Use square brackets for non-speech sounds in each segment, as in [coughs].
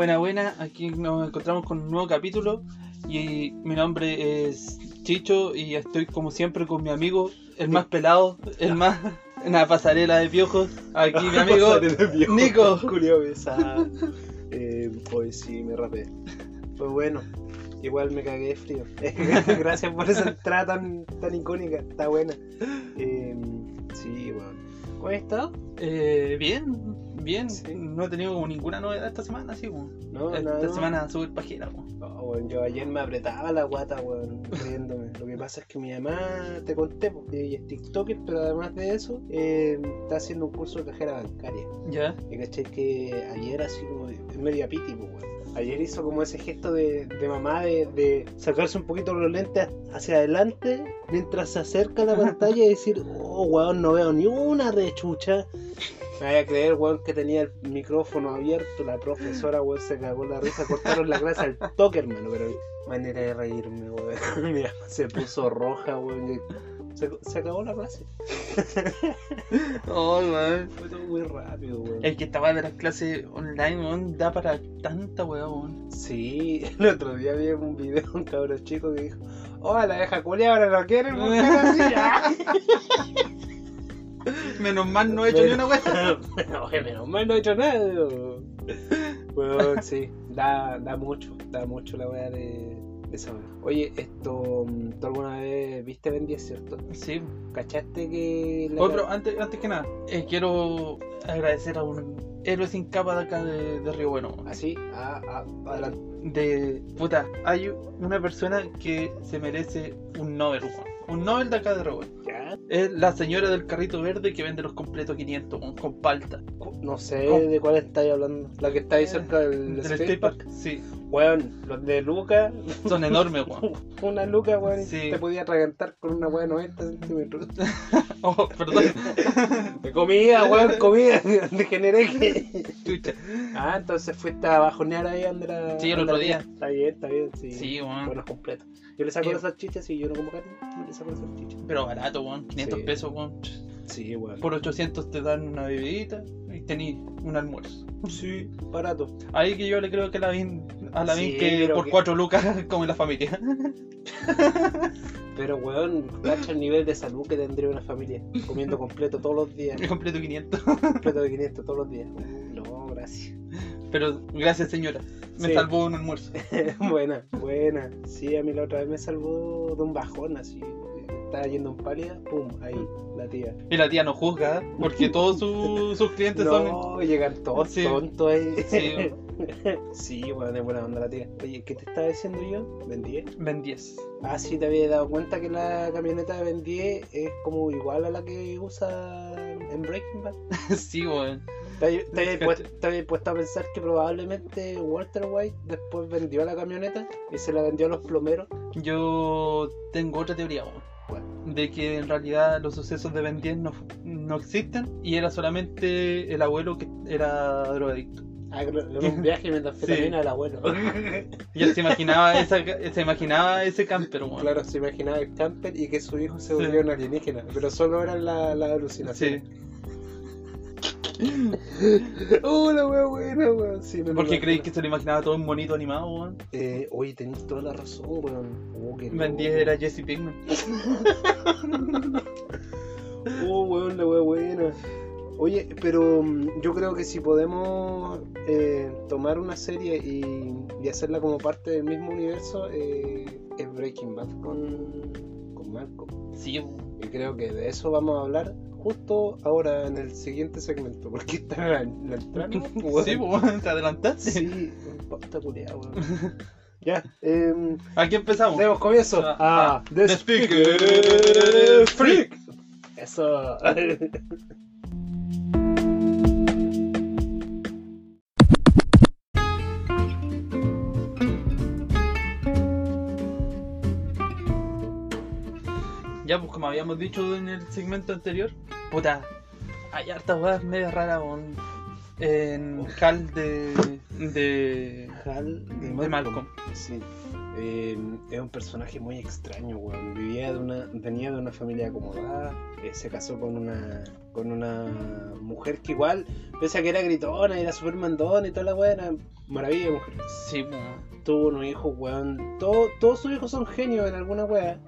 Buena, buena, aquí nos encontramos con un nuevo capítulo y mi nombre es Chicho y estoy como siempre con mi amigo, el más pelado, el más [laughs] en la pasarela de piojos. Aquí mi [laughs] amigo Nico. [laughs] Julio Besa. Eh, hoy sí me rapé. Pues bueno, igual me cagué de frío. Gracias por esa entrada tan, tan icónica, está buena. Eh, sí, bueno. ¿Cómo has estado? Eh, bien, bien. Sí. No he tenido como ninguna novedad esta semana, así como. No, esta nada, no. semana súper pajera, weón, yo ayer me apretaba la guata, weón, riéndome. Lo que pasa es que mi mamá, te conté, porque ella es TikToker, pero además de eso, eh, está haciendo un curso de cajera bancaria. Ya. Y caché que ayer, así como, es media piti, pues, weón. Ayer hizo como ese gesto de, de mamá de, de sacarse un poquito los lentes hacia adelante mientras se acerca a la [laughs] pantalla y decir, oh, weón, no veo ni una rechucha. Me vaya a creer, weón, que tenía el micrófono abierto, la profesora, weón, se cagó la risa, cortaron la clase al toque, hermano, pero manera de reírme, weón. [laughs] Mira, se puso roja, weón, se, se acabó la clase. [laughs] Oh, man. Fue todo muy rápido, weón. El que estaba de las clases online, weón, da para tanta weón. Sí, el otro día vi un video de un cabrón chico que dijo, oh, la vieja culia ahora no quiere mujer así. [laughs] Ah. [laughs] Menos mal no he hecho ni una weá. [laughs] Bueno, oye, menos mal no he hecho nada. Bueno, [laughs] sí, da, da mucho, da mucho la weá de, de esa weá. Oye, esto, mm, ¿tú alguna vez viste Ben 10, cierto? Sí. ¿Cachaste que... la- Otro, antes, antes que nada, eh, quiero agradecer a un héroe sin capa de acá de, de Río Bueno. Así, ah, ah, adelante. De puta, hay una persona que se merece un Nobel, weón. Un Nobel de acá de. Es la señora del carrito verde que vende los completos 500 weón, con palta. No sé de cuál estáis hablando. La que está ahí cerca del, Del skate park. park. Sí, Weón, los de Luca, son enormes, weón. [laughs] una Luca, weón, y Sí. te podía atragantar con una weá de 90 centímetros. [laughs] [laughs] Oh, perdón. [laughs] De comida, weón, comida. [laughs] Degeneré que. Chucha. Ah, entonces fuiste a bajonear ahí la. Sí, el otro día. Está bien, está bien, sí. Sí, weón. Completos. Yo le saco Eh. las salchichas y yo no como carne. Yo le saco las salchichas. Pero barato, weón. 500 Sí. pesos, weón. Sí, weón. Por 800 te dan una bebidita y tenés un almuerzo. Sí, barato. Ahí que yo le creo que a la Vin, a la Vin Sí, que por que- 4 lucas [laughs] come la familia. [laughs] Pero, weón, cacha el nivel de salud que tendría una familia comiendo completo todos los días. [laughs] Completo 500. completo de 500 todos los días. No, gracias. Pero gracias señora, me Sí. salvó un almuerzo. buena, buena. Sí, a mí la otra vez me salvó de un bajón así. Estaba yendo en pálida, pum, ahí, la tía. Y la tía no juzga, porque [laughs] todos su- sus clientes son... No, llegan todos Sí. tontos ahí. Sí, [laughs] Sí, bueno, es buena onda la tía. Oye, ¿qué te estaba diciendo yo? ¿Ben 10? Ben 10. Ah, sí, te había dado cuenta que la camioneta de Ben 10 es como igual a la que usa en Breaking Bad. [laughs] sí, weón. ¿Te habías- te puesto, te puesto a pensar que probablemente Walter White después vendió la camioneta y se la vendió a los plomeros? Yo tengo otra teoría, weón. De que en realidad los sucesos de Ben 10 no, no existen y era solamente el abuelo que era drogadicto. Ah, un [laughs] viaje mientras Sí. al abuelo. [laughs] Y él se imaginaba, esa, se imaginaba ese camper, weón. Claro, se imaginaba el camper y que su hijo se Sí. volvió un alienígena, pero solo eran las la Sí. Oh, la wea buena, weón. Sí, me ¿Por qué creéis que se lo imaginaba todo en bonito animado, weón? Eh, oye, tenéis toda la razón, weón. Oh, qué Ben 10 loco. era Jesse Pinkman. [laughs] Oh, weón, la wea buena. Oye, pero mm, yo creo que si podemos eh, tomar una serie y, y hacerla como parte del mismo universo, eh, es Breaking Bad con, con Marco. Sí, weón. Y creo que de eso vamos a hablar justo ahora en el siguiente segmento, porque está la, la entrada. [laughs] ¿no? Sí, weón, te adelantaste. Sí, está culiado, weón. [laughs] Ya, eh, Aquí empezamos. demos comienzo Ah, a ah, The The Speaker Speaker Freak. Eso. [laughs] pues como habíamos dicho en el segmento anterior, puta, hay hartas weas medio raras weón, en Hal de, de, Hal de Malcolm. Sí. Eh, es un personaje muy extraño, weón. Vivía de una, venía de una familia acomodada, eh, se casó con una con una mujer que igual, pese a que era gritona, era súper mandona y toda la weá, era maravilla de mujer. Sí, po. Tuvo unos hijos, weón. Todo- todos sus hijos son genios en alguna weá.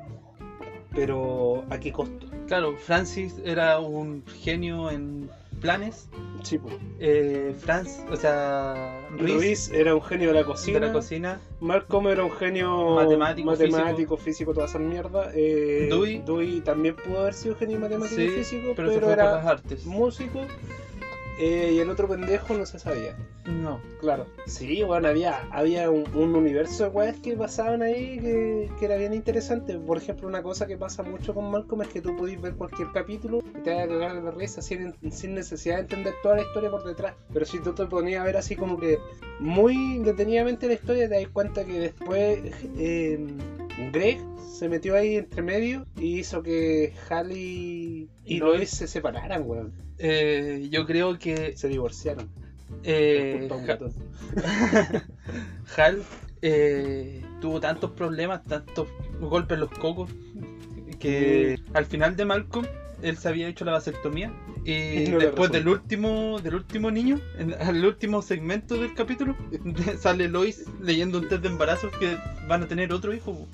Pero, ¿a qué costo? Claro, Francis era un genio en planes. Sí, pues. Eh, Franz, o sea, Ruiz, Luis era un genio de la cocina. de la cocina. Malcolm era un genio Matemático, matemático físico, toda esa mierda. Eh, Dewey. también pudo haber sido genio matemático Sí, y físico, pero, pero, se fue por las era artes. músico. Eh, y el otro pendejo no se sabía. No. Claro. Sí, bueno, había, había un, un universo de weas que pasaban ahí que, que era bien interesante. Por ejemplo, una cosa que pasa mucho con Malcolm es que tú podés ver cualquier capítulo y te vas a cagar de la risa sin, sin necesidad de entender toda la historia por detrás. Pero si tú te ponías a ver así como que muy detenidamente la historia, te das cuenta que después eh, Greg se metió ahí entre medio y hizo que Halley y Lois. Lois se separaran, weón. Eh, yo creo que Se divorciaron. eh. [laughs] Hal eh, tuvo tantos problemas, tantos golpes en los cocos, que al final de Malcolm él se había hecho la vasectomía y [laughs] No después del último del último niño, en el último segmento del capítulo, [laughs] sale Lois leyendo un test de embarazo que van a tener otro hijo.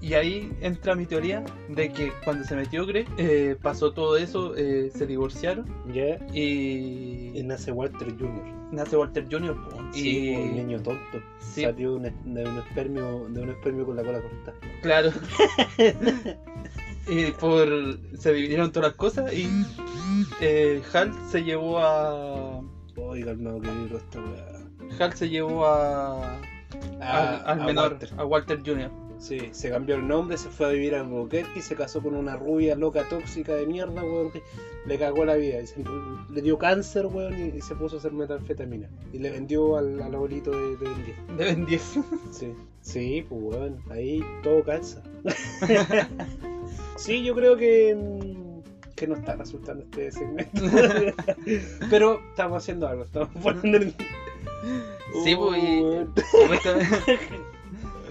Y ahí entra mi teoría de que cuando se metió Greg, eh, pasó todo eso, eh, se divorciaron Ya. y, Y nace Walter Jr. nace Walter Jr. Sí, y un niño tonto. Sí. Salió de un, de un espermio, de un espermio con la cola corta. Claro. [laughs] y por. Se dividieron todas las cosas y. eh, Hal se llevó a. Oiga, calmado que digo esta. Hal se llevó a. Ah, al, al a menor, Walter. a Walter Jr. Sí, se cambió el nombre, se fue a vivir a Albuquerque, se casó con una rubia loca tóxica de mierda, weón, que le cagó la vida. se- le dio cáncer, weón, y, y se puso a hacer metanfetamina. Y le vendió al, al abuelito de, de Ben 10. [laughs] De Ben 10. Sí, sí, pues weón, ahí todo cansa. [laughs] sí, yo creo que, mm, que no está resultando este segmento. [laughs] Pero estamos haciendo algo, estamos poniendo el... Sí, pues.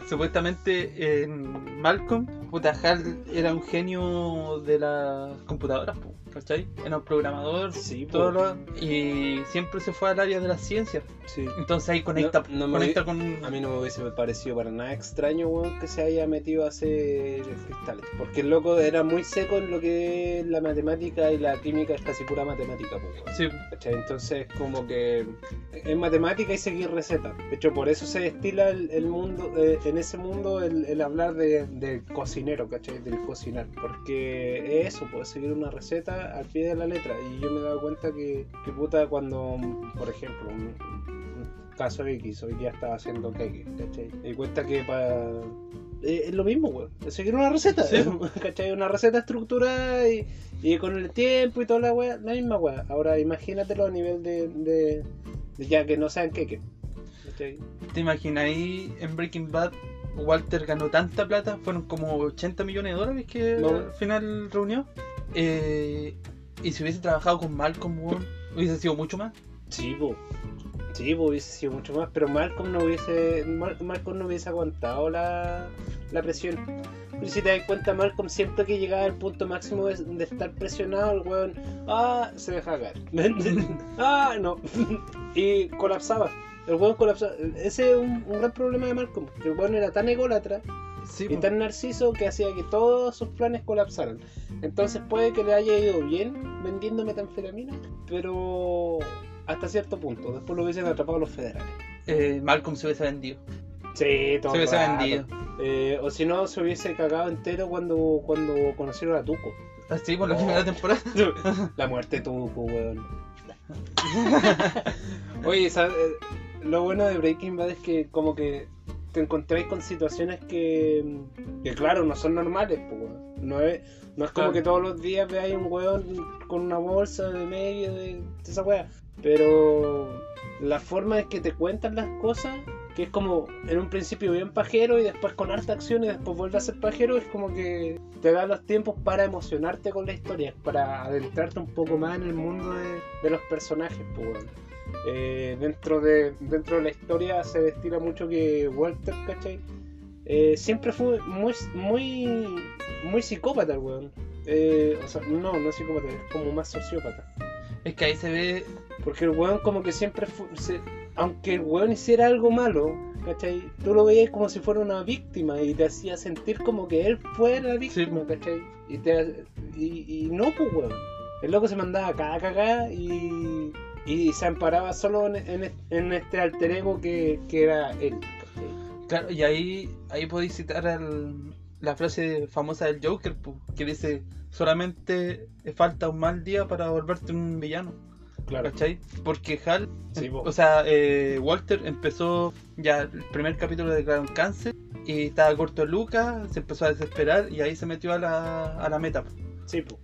Supuestamente, en Malcolm, puta, Hal era un genio de las computadoras, ¿cachai? Era un programador, Sí, todo lo- y siempre se fue al área de las ciencias. sí. Entonces ahí conecta, No- no me conecta vi- con. A mí no me hubiese parecido para nada extraño, weón, que se haya metido a hacer cristales. Porque el loco era muy seco en lo que es la matemática y la química es casi pura matemática, pues, weón. Sí, ¿Cachai? Entonces, como que es matemática y seguir recetas. De hecho, por eso se destila el, el mundo, eh, en ese mundo, el, el hablar de, del cocinero, ¿cachai? Del cocinar. Porque es eso, puedes seguir una receta al pie de la letra. Y yo me he dado cuenta que, que puta, cuando, por ejemplo, un, un caso X, hoy día estaba haciendo cake, ¿cachai? Me di cuenta que para. Es lo mismo, weón. Seguir una receta, Sí. [laughs] ¿cachai? Una receta estructurada y, y con el tiempo y toda la weá, la misma weá. Ahora imagínatelo a nivel de, de, de ya que no sean queque. ¿cachai? ¿Te imaginas ahí en Breaking Bad? Walter ganó tanta plata, fueron como 80 millones de dólares que No. al final reunió. Eh, y si hubiese trabajado con Malcolm, hubiese sido mucho más. Sí, po. Sí, po, hubiese sido mucho más, pero Malcolm no hubiese, Mal- Malcolm no hubiese aguantado la, la presión. Pero si te das cuenta, Malcolm siempre que llegaba al punto máximo de, estar presionado, el weón, ah, se deja caer. [laughs] ah, no. [laughs] y colapsaba. El weón colapsaba. Ese es un, un gran problema de Malcolm. El weón era tan ególatra Sí, y tan narciso que hacía que todos sus planes colapsaran. Entonces puede que le haya ido bien vendiendo metanfetamina, pero hasta cierto punto. Después lo hubiesen atrapado los federales. Eh, Malcolm se hubiese vendido. Sí, todo Se hubiese rato. vendido. Eh, o si no, se hubiese cagado entero cuando, cuando conocieron a Tuco. Así por la Oh. primera temporada. [laughs] La muerte de Tuco, weón. [laughs] Oye, ¿sabes? Eh, lo bueno de Breaking Bad es que como que te encontráis con situaciones que, que claro, no son normales, pues. No es, no es como Claro. que todos los días veáis un weón con una bolsa de medio de, de esa weá. Pero la forma en que te cuentan las cosas, que es como en un principio bien pajero y después con harta acción y después vuelve a ser pajero, es como que te da los tiempos para emocionarte con la historia, para adentrarte un poco más en el mundo de, de los personajes, pues. Eh, dentro de dentro de la historia se destila mucho que Walter, ¿cachai? eh, siempre fue muy, muy, muy psicópata el weón. Eh, o sea, no, no es psicópata, es como más sociópata. Es que ahí se ve. Porque el weón como que siempre fue, se- aunque el weón hiciera algo malo, ¿cachai? Tú lo veías como si fuera una víctima y te hacía sentir como que él fuera la víctima, Sí. ¿cachai? Y, te, y, y no, pues weón. El loco se mandaba cada cagada y, y se amparaba solo en, en, en este alter ego que, que era él. Claro, y ahí, ahí podéis citar al- la frase famosa del Joker, que dice: solamente falta un mal día para volverte un villano. Claro. ¿Cachai? Porque Hal, Sí, po. o sea, eh, Walter empezó ya el primer capítulo declaró cáncer y estaba corto de Lucas, se empezó a desesperar y ahí se metió a la, a la meta. po. Sí, pues.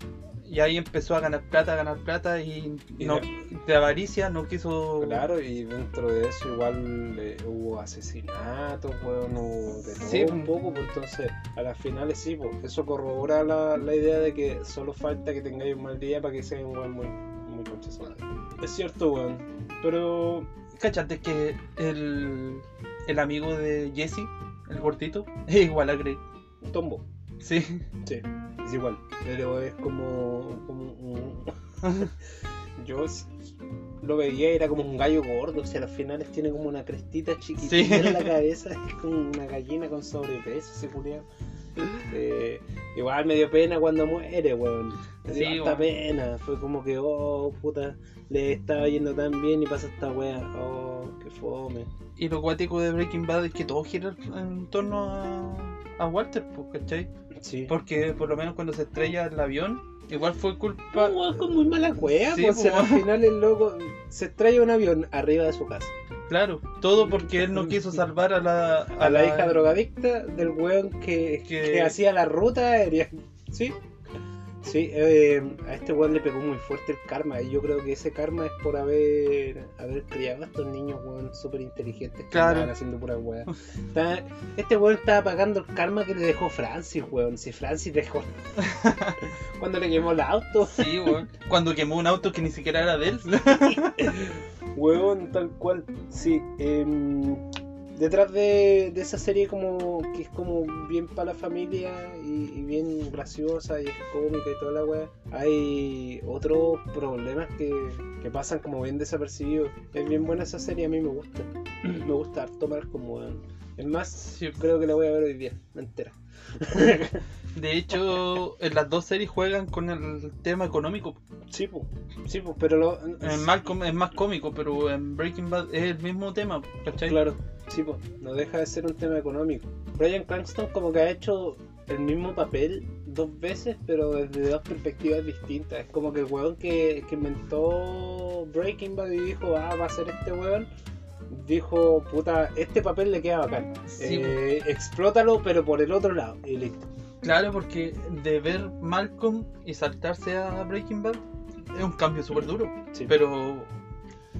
Y ahí empezó a ganar plata, a ganar plata y, Y no, de avaricia no quiso... Claro, y dentro de eso igual eh, hubo asesinatos, hubo de todo Sí, un poco, pues entonces a las finales sí, pues eso corrobora la, la idea de que solo falta que tengáis un mal día para que sea un weón muy, muy concha su madre. Es cierto, weón, pero ¿Cachate que el, el amigo de Jesse, el gordito, [laughs] es igual a Grey? tombo, Sí. sí, es igual, pero es como, como un- [laughs] yo lo veía y era como un gallo gordo, o sea, a las finales tiene como una crestita chiquitita Sí. en la [laughs] cabeza, es como una gallina con sobrepeso ese culiao. Eh, igual me dio pena cuando muere, weón. Me dio Sí, pena. Fue como que, oh, puta, le estaba yendo tan bien y pasa esta wea. Oh, qué fome. Y lo cuático de Breaking Bad es que todo gira en torno a, a Walter, pues, ¿cachai? Sí. Porque por lo menos cuando se estrella el avión, igual fue culpa... Un weón con muy mala cueva, Sí, pues po. al [laughs] final el loco se extrae un avión arriba de su casa. Claro, todo porque él no quiso salvar a la... A la hija drogadicta del weón que, Que- que hacía la ruta aérea. ¿Sí? Sí, eh, a este weón le pegó muy fuerte el karma. Y yo creo que ese karma es por haber, haber criado a estos niños, weón, súper inteligentes que Claro. estaban haciendo pura weón. Este weón estaba pagando el karma que le dejó Francis, weón. Si Francis dejó. [laughs] Cuando le quemó el auto. Sí, weón. Cuando quemó un auto que ni siquiera era de él. [laughs] Weón, tal cual. Sí. em, detrás de, de esa serie como que es como bien para la familia y, y bien graciosa y es cómica y toda la weá, hay otros problemas que, que pasan como bien desapercibidos. Es bien buena esa serie, a mí me gusta. [clears throat] me gusta harto Malcolm, weón. Es más, Sí. creo que la voy a ver hoy día, entera. [laughs] De hecho, en las dos series juegan con el tema económico. Sí, pues, sí, pues, pero lo, En Malcolm es más cómico, pero en Breaking Bad es el mismo tema, ¿cachai? Claro, sí, pues, no deja de ser un tema económico. Brian Cranston como que ha hecho el mismo papel dos veces, pero desde dos perspectivas distintas. Es como que el weón que, que inventó Breaking Bad y dijo, ah, va a ser este weón, dijo, puta, este papel le queda bacán. Sí, Eh, explótalo, pero por el otro lado, y listo. Claro, porque de ver Malcolm y saltarse a Breaking Bad es un cambio súper duro, Sí. pero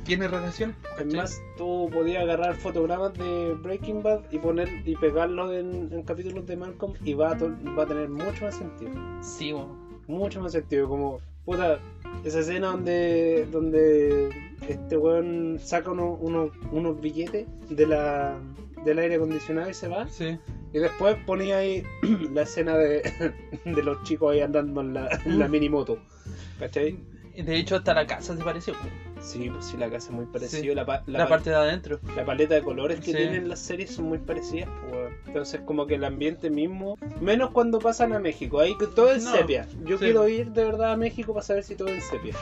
tiene relación. Es más, tú podías agarrar fotogramas de Breaking Bad y poner y pegarlos en, en capítulos de Malcolm y va a, to- va a tener mucho más sentido. Sí, weón. mucho más sentido. Como, puta, esa escena donde, donde este weón saca uno- uno- unos billetes de la, del aire acondicionado y se va. sí. Y después ponía ahí [clears throat] la escena de, [laughs] de los chicos ahí andando en la, en la mini moto. ¿Cachai? De hecho, hasta la casa se pareció. Weón. Sí, pues sí, la casa es muy parecida. Sí. La, La, la pa- parte de adentro. la paleta de colores que Sí. tienen las series son muy parecidas, pues, weón. Entonces, como que el ambiente mismo, menos cuando pasan a México, ahí todo es No, sepia. Yo sí. quiero ir de verdad a México para saber si todo es sepia.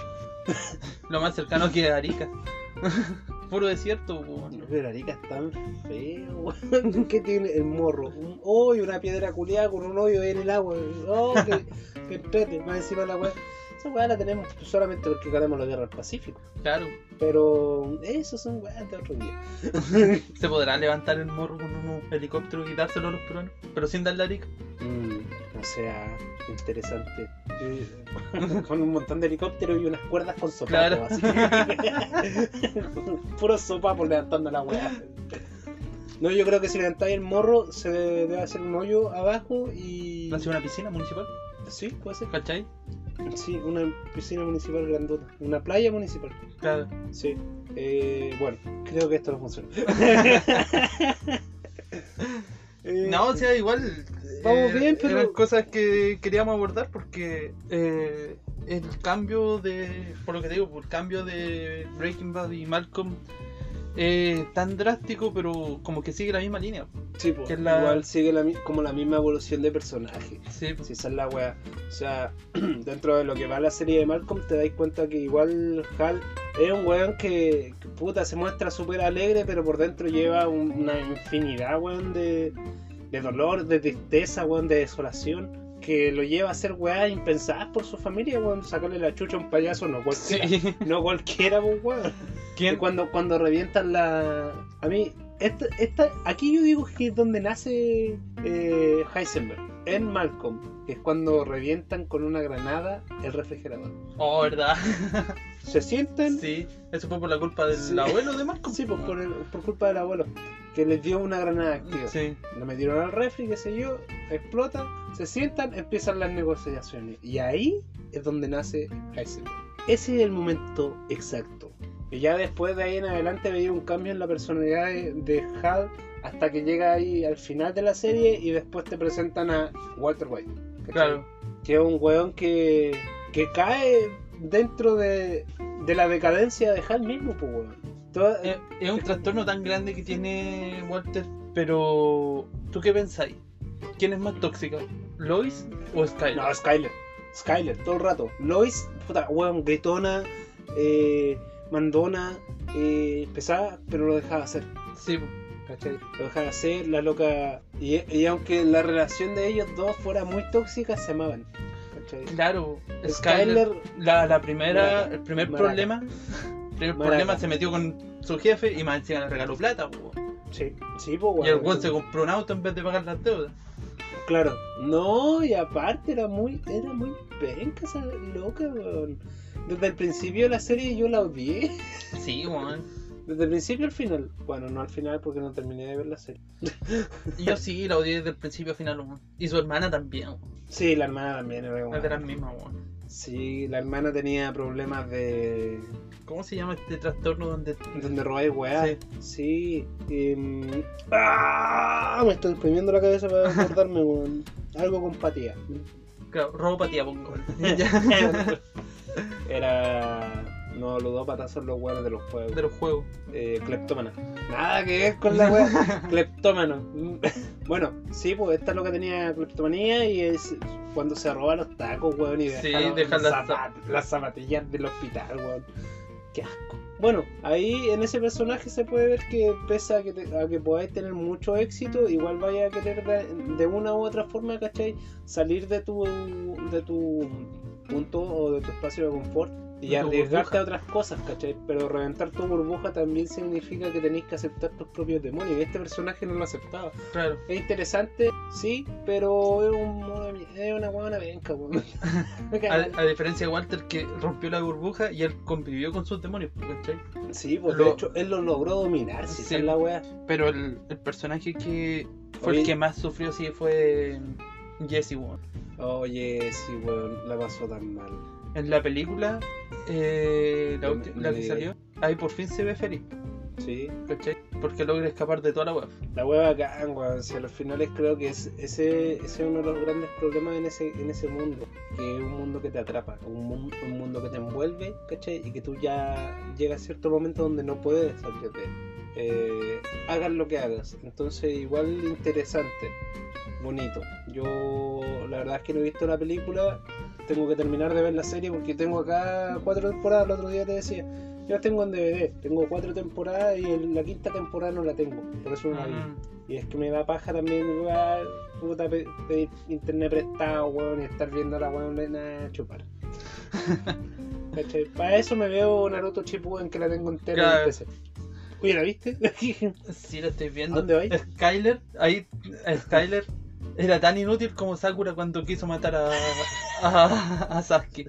[laughs] Lo más cercano que Arica. [laughs] Puro desierto, weón. Pero Arica es tan feo, weón. [laughs] ¿Qué tiene el morro? Un hoyo, una piedra culiada con un hoyo ahí en el agua. Oh, que, que entrete, más encima de la weá. Esa weá la tenemos solamente porque ganamos la guerra del Pacífico. Claro. Pero esos son weas de otro día. [laughs] Se podrá levantar el morro con un helicóptero y dárselo a los peruanos, pero sin darle a Arica. Mm, o sea, interesante. [laughs] Con un montón de helicópteros y unas cuerdas con sopapos. Claro. así. [laughs] Puro sopapos levantando la weá. No, yo creo que si levantáis el morro se debe hacer un hoyo abajo y. Nació una piscina municipal, Sí, puede ser. ¿cachai? Sí, una piscina municipal grandota. Una playa municipal. Claro. Sí. Eh, bueno, creo que esto no funciona. [laughs] Eh, No, o sea, igual. Vamos eh, bien, pero- Eran cosas que queríamos abordar porque el cambio de. Por lo que te digo, el cambio de Breaking Bad y Malcolm es tan drástico, pero como que sigue la misma línea. Sí, pues, que la- igual sigue la, como la misma evolución de personaje. Sí, pues. Si esa es la wea. O sea, [clears throat] dentro de lo que va la serie de Malcolm, te dais cuenta que igual Hal es un weón que, que, puta, se muestra súper alegre, pero por dentro lleva un- una infinidad, weón, de, de dolor, de tristeza, weón, de desolación. Que lo lleva a hacer weas impensadas por su familia, weón. Sacarle la chucha a un payaso, no cualquiera. Sí. [laughs] No cualquiera, pues, weón. ¿Quién? Cuando, cuando revientan la. A mí, esta, esta, aquí yo digo que es donde nace eh, Heisenberg, en Malcolm, que es cuando revientan con una granada el refrigerador. Oh, ¿verdad? Se sientan, Sí, eso fue por la culpa del Sí. abuelo de Malcolm. sí, pues por, el- por culpa del abuelo, que les dio una granada activa. Sí. Lo metieron al refri, qué sé yo, explota, se sientan, empiezan las negociaciones. Y ahí es donde nace Heisenberg. Ese es el momento exacto. Y ya después de ahí en adelante veía un cambio en la personalidad de, de Hal hasta que llega ahí al final de la serie y después te presentan a Walter White. ¿cachai? Claro. Que es un weón que, que cae dentro de, de la decadencia de Hal mismo, pues weón. Toda- Es, es un trastorno tan grande que tiene Walter, pero ¿tú qué pensáis? ¿Quién es más tóxica? ¿Lois o Skyler? No, Skyler. Skyler, todo el rato. Lois, puta, weón, gritona, eh, mandona, eh, pesada, pero lo dejaba hacer. Sí. ¿Cachai? Lo dejaba hacer, la loca. Y, y aunque la relación de ellos dos fuera muy tóxica, se amaban. ¿Cachai? claro. Skyler- Skyler, la, la primera, Maraca. el primer Maraca. problema, el Maraca. problema se metió con su jefe y más encima le regaló plata, po. Sí, sí, weón. Y el weón se compró un auto en vez de pagar las deudas. Claro. No, y aparte era muy, era muy penca esa loca, weón. Desde el principio de la serie yo la odié. Sí, weón. Desde el principio al final. Bueno, no al final porque no terminé de ver la serie. Yo sí, la odié desde el principio a final, weón. Y su hermana también, weón. Sí, la hermana también era Es de las weón. mismas, weón. Sí, la hermana tenía problemas de. ¿Cómo se llama este trastorno donde donde robáis weá. Sí. Sí. ¡Ah! Me está exprimiendo la cabeza para acordarme, [laughs] weón. Algo con patía. Claro, robopatía, pongo. [laughs] [laughs] Era. No, ludópatas son los weones de los juegos. de los juegos. Eh, cleptómana. Nada que ver con la weá. [laughs] Cleptómano. [laughs] bueno, sí, pues esta es lo que tenía cleptomanía y es cuando se roba los tacos, weón, y Sí, deja, los- deja los las- zapat- las zapatillas del hospital, weón. Qué asco. Bueno, ahí en ese personaje se puede ver que pese a que, te- a que podáis tener mucho éxito, igual vaya a querer de, de una u otra forma, ¿cachai? Salir de tu, de tu punto o de tu espacio de confort y arriesgarte a otras cosas, ¿cachai? Pero reventar tu burbuja también significa que tenéis que aceptar tus propios demonios y este personaje no lo aceptaba. Claro. Es interesante, sí, pero es, un, es una buena venca, weón. [laughs] A, a diferencia de Walter que rompió la burbuja y él convivió con sus demonios, ¿cachai? Sí, pues Lo- de hecho él lo logró dominar, si Sí. es la weá. Pero el, el personaje que fue Oye. el que más sufrió sí fue Jesse weón. Oye, sí, weón, la pasó tan mal. En la película, eh, la, me- la que salió, ahí por fin se ve feliz, Sí, ¿cachai? Porque logra escapar de toda la web. la weá bacán, weón. Si a los finales creo que es, ese, ese es uno de los grandes problemas en ese, en ese mundo. Que es un mundo que te atrapa, un, un mundo que te envuelve, ¿cachai? Y que tú ya llega a cierto momento donde no puedes salir de él. Eh, hagas lo que hagas. Entonces, igual interesante, bonito. Yo, la verdad es que no he visto la película. Tengo que terminar de ver la serie porque tengo acá cuatro temporadas. El otro día te decía, yo las tengo en DVD. Tengo cuatro temporadas y en la quinta temporada no la tengo. Por eso no la vi. Mm, Y es que me da paja también, puta, pe- pedir internet prestado, weón, y estar viendo a la weón a chupar. [laughs] Para eso me veo Naruto Shippuden que la tengo entera en Claro. el PC. Oye, ¿la viste? [laughs] Sí, lo estoy viendo. ¿A dónde vais? Skyler, ahí, Skyler era tan inútil como Sakura cuando quiso matar a, a, a Sasuke.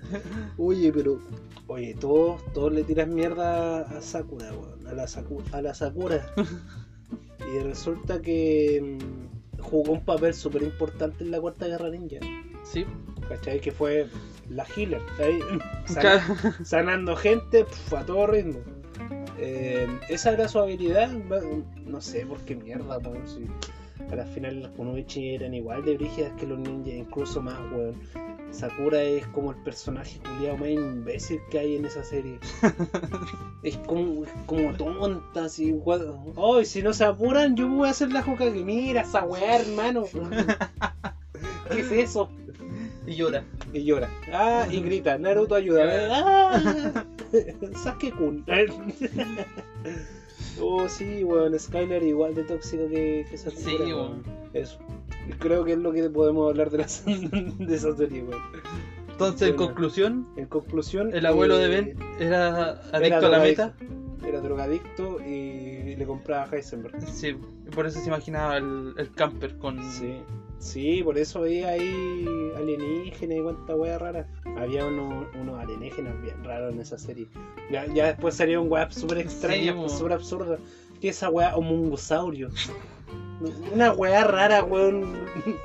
Oye, pero. Oye, todos, todos le tiran mierda a Sakura, weón. A la Sakura. A la Sakura. [laughs] y resulta que mm, jugó un papel súper importante en la cuarta guerra ninja. Sí, ¿Cachai? Que fue la healer. ahí, [laughs] sanando gente pf, a todo ritmo. Eh, esa era su habilidad. No sé por qué mierda, weón, si a las finales las Kunoichi eran igual de brígidas que los ninjas, incluso más, weón. Sakura es como el personaje culiado más imbécil que hay en esa serie. [laughs] es como, es como tonta, así, weón. Oh, si no se apuran, yo voy a hacer la que Mira esa weá, hermano. [laughs] ¿Qué es eso? Y llora. Y llora. Ah, y grita, Naruto ayuda. [laughs] Ah, Sasuke-kun. Oh, sí, weón, Skyler igual de tóxico que, que Sakura. Sí, weón. Eso. Creo que es lo que podemos hablar de, las, [laughs] de esa serie, weón. Entonces, en conclusión, En conclusión, el abuelo de eh, Ben era adicto era a la meta. Era drogadicto y le compraba a Heisenberg. Sí, por eso se imaginaba el, el camper con. Sí, sí, por eso veía ahí alienígenas y cuánta wea rara. Había unos, unos alienígenas bien raros en esa serie. Ya, ya después salieron weas súper extrañas, Sí, súper absurdas. Que esa wea homungosaurio. Una wea rara, weón.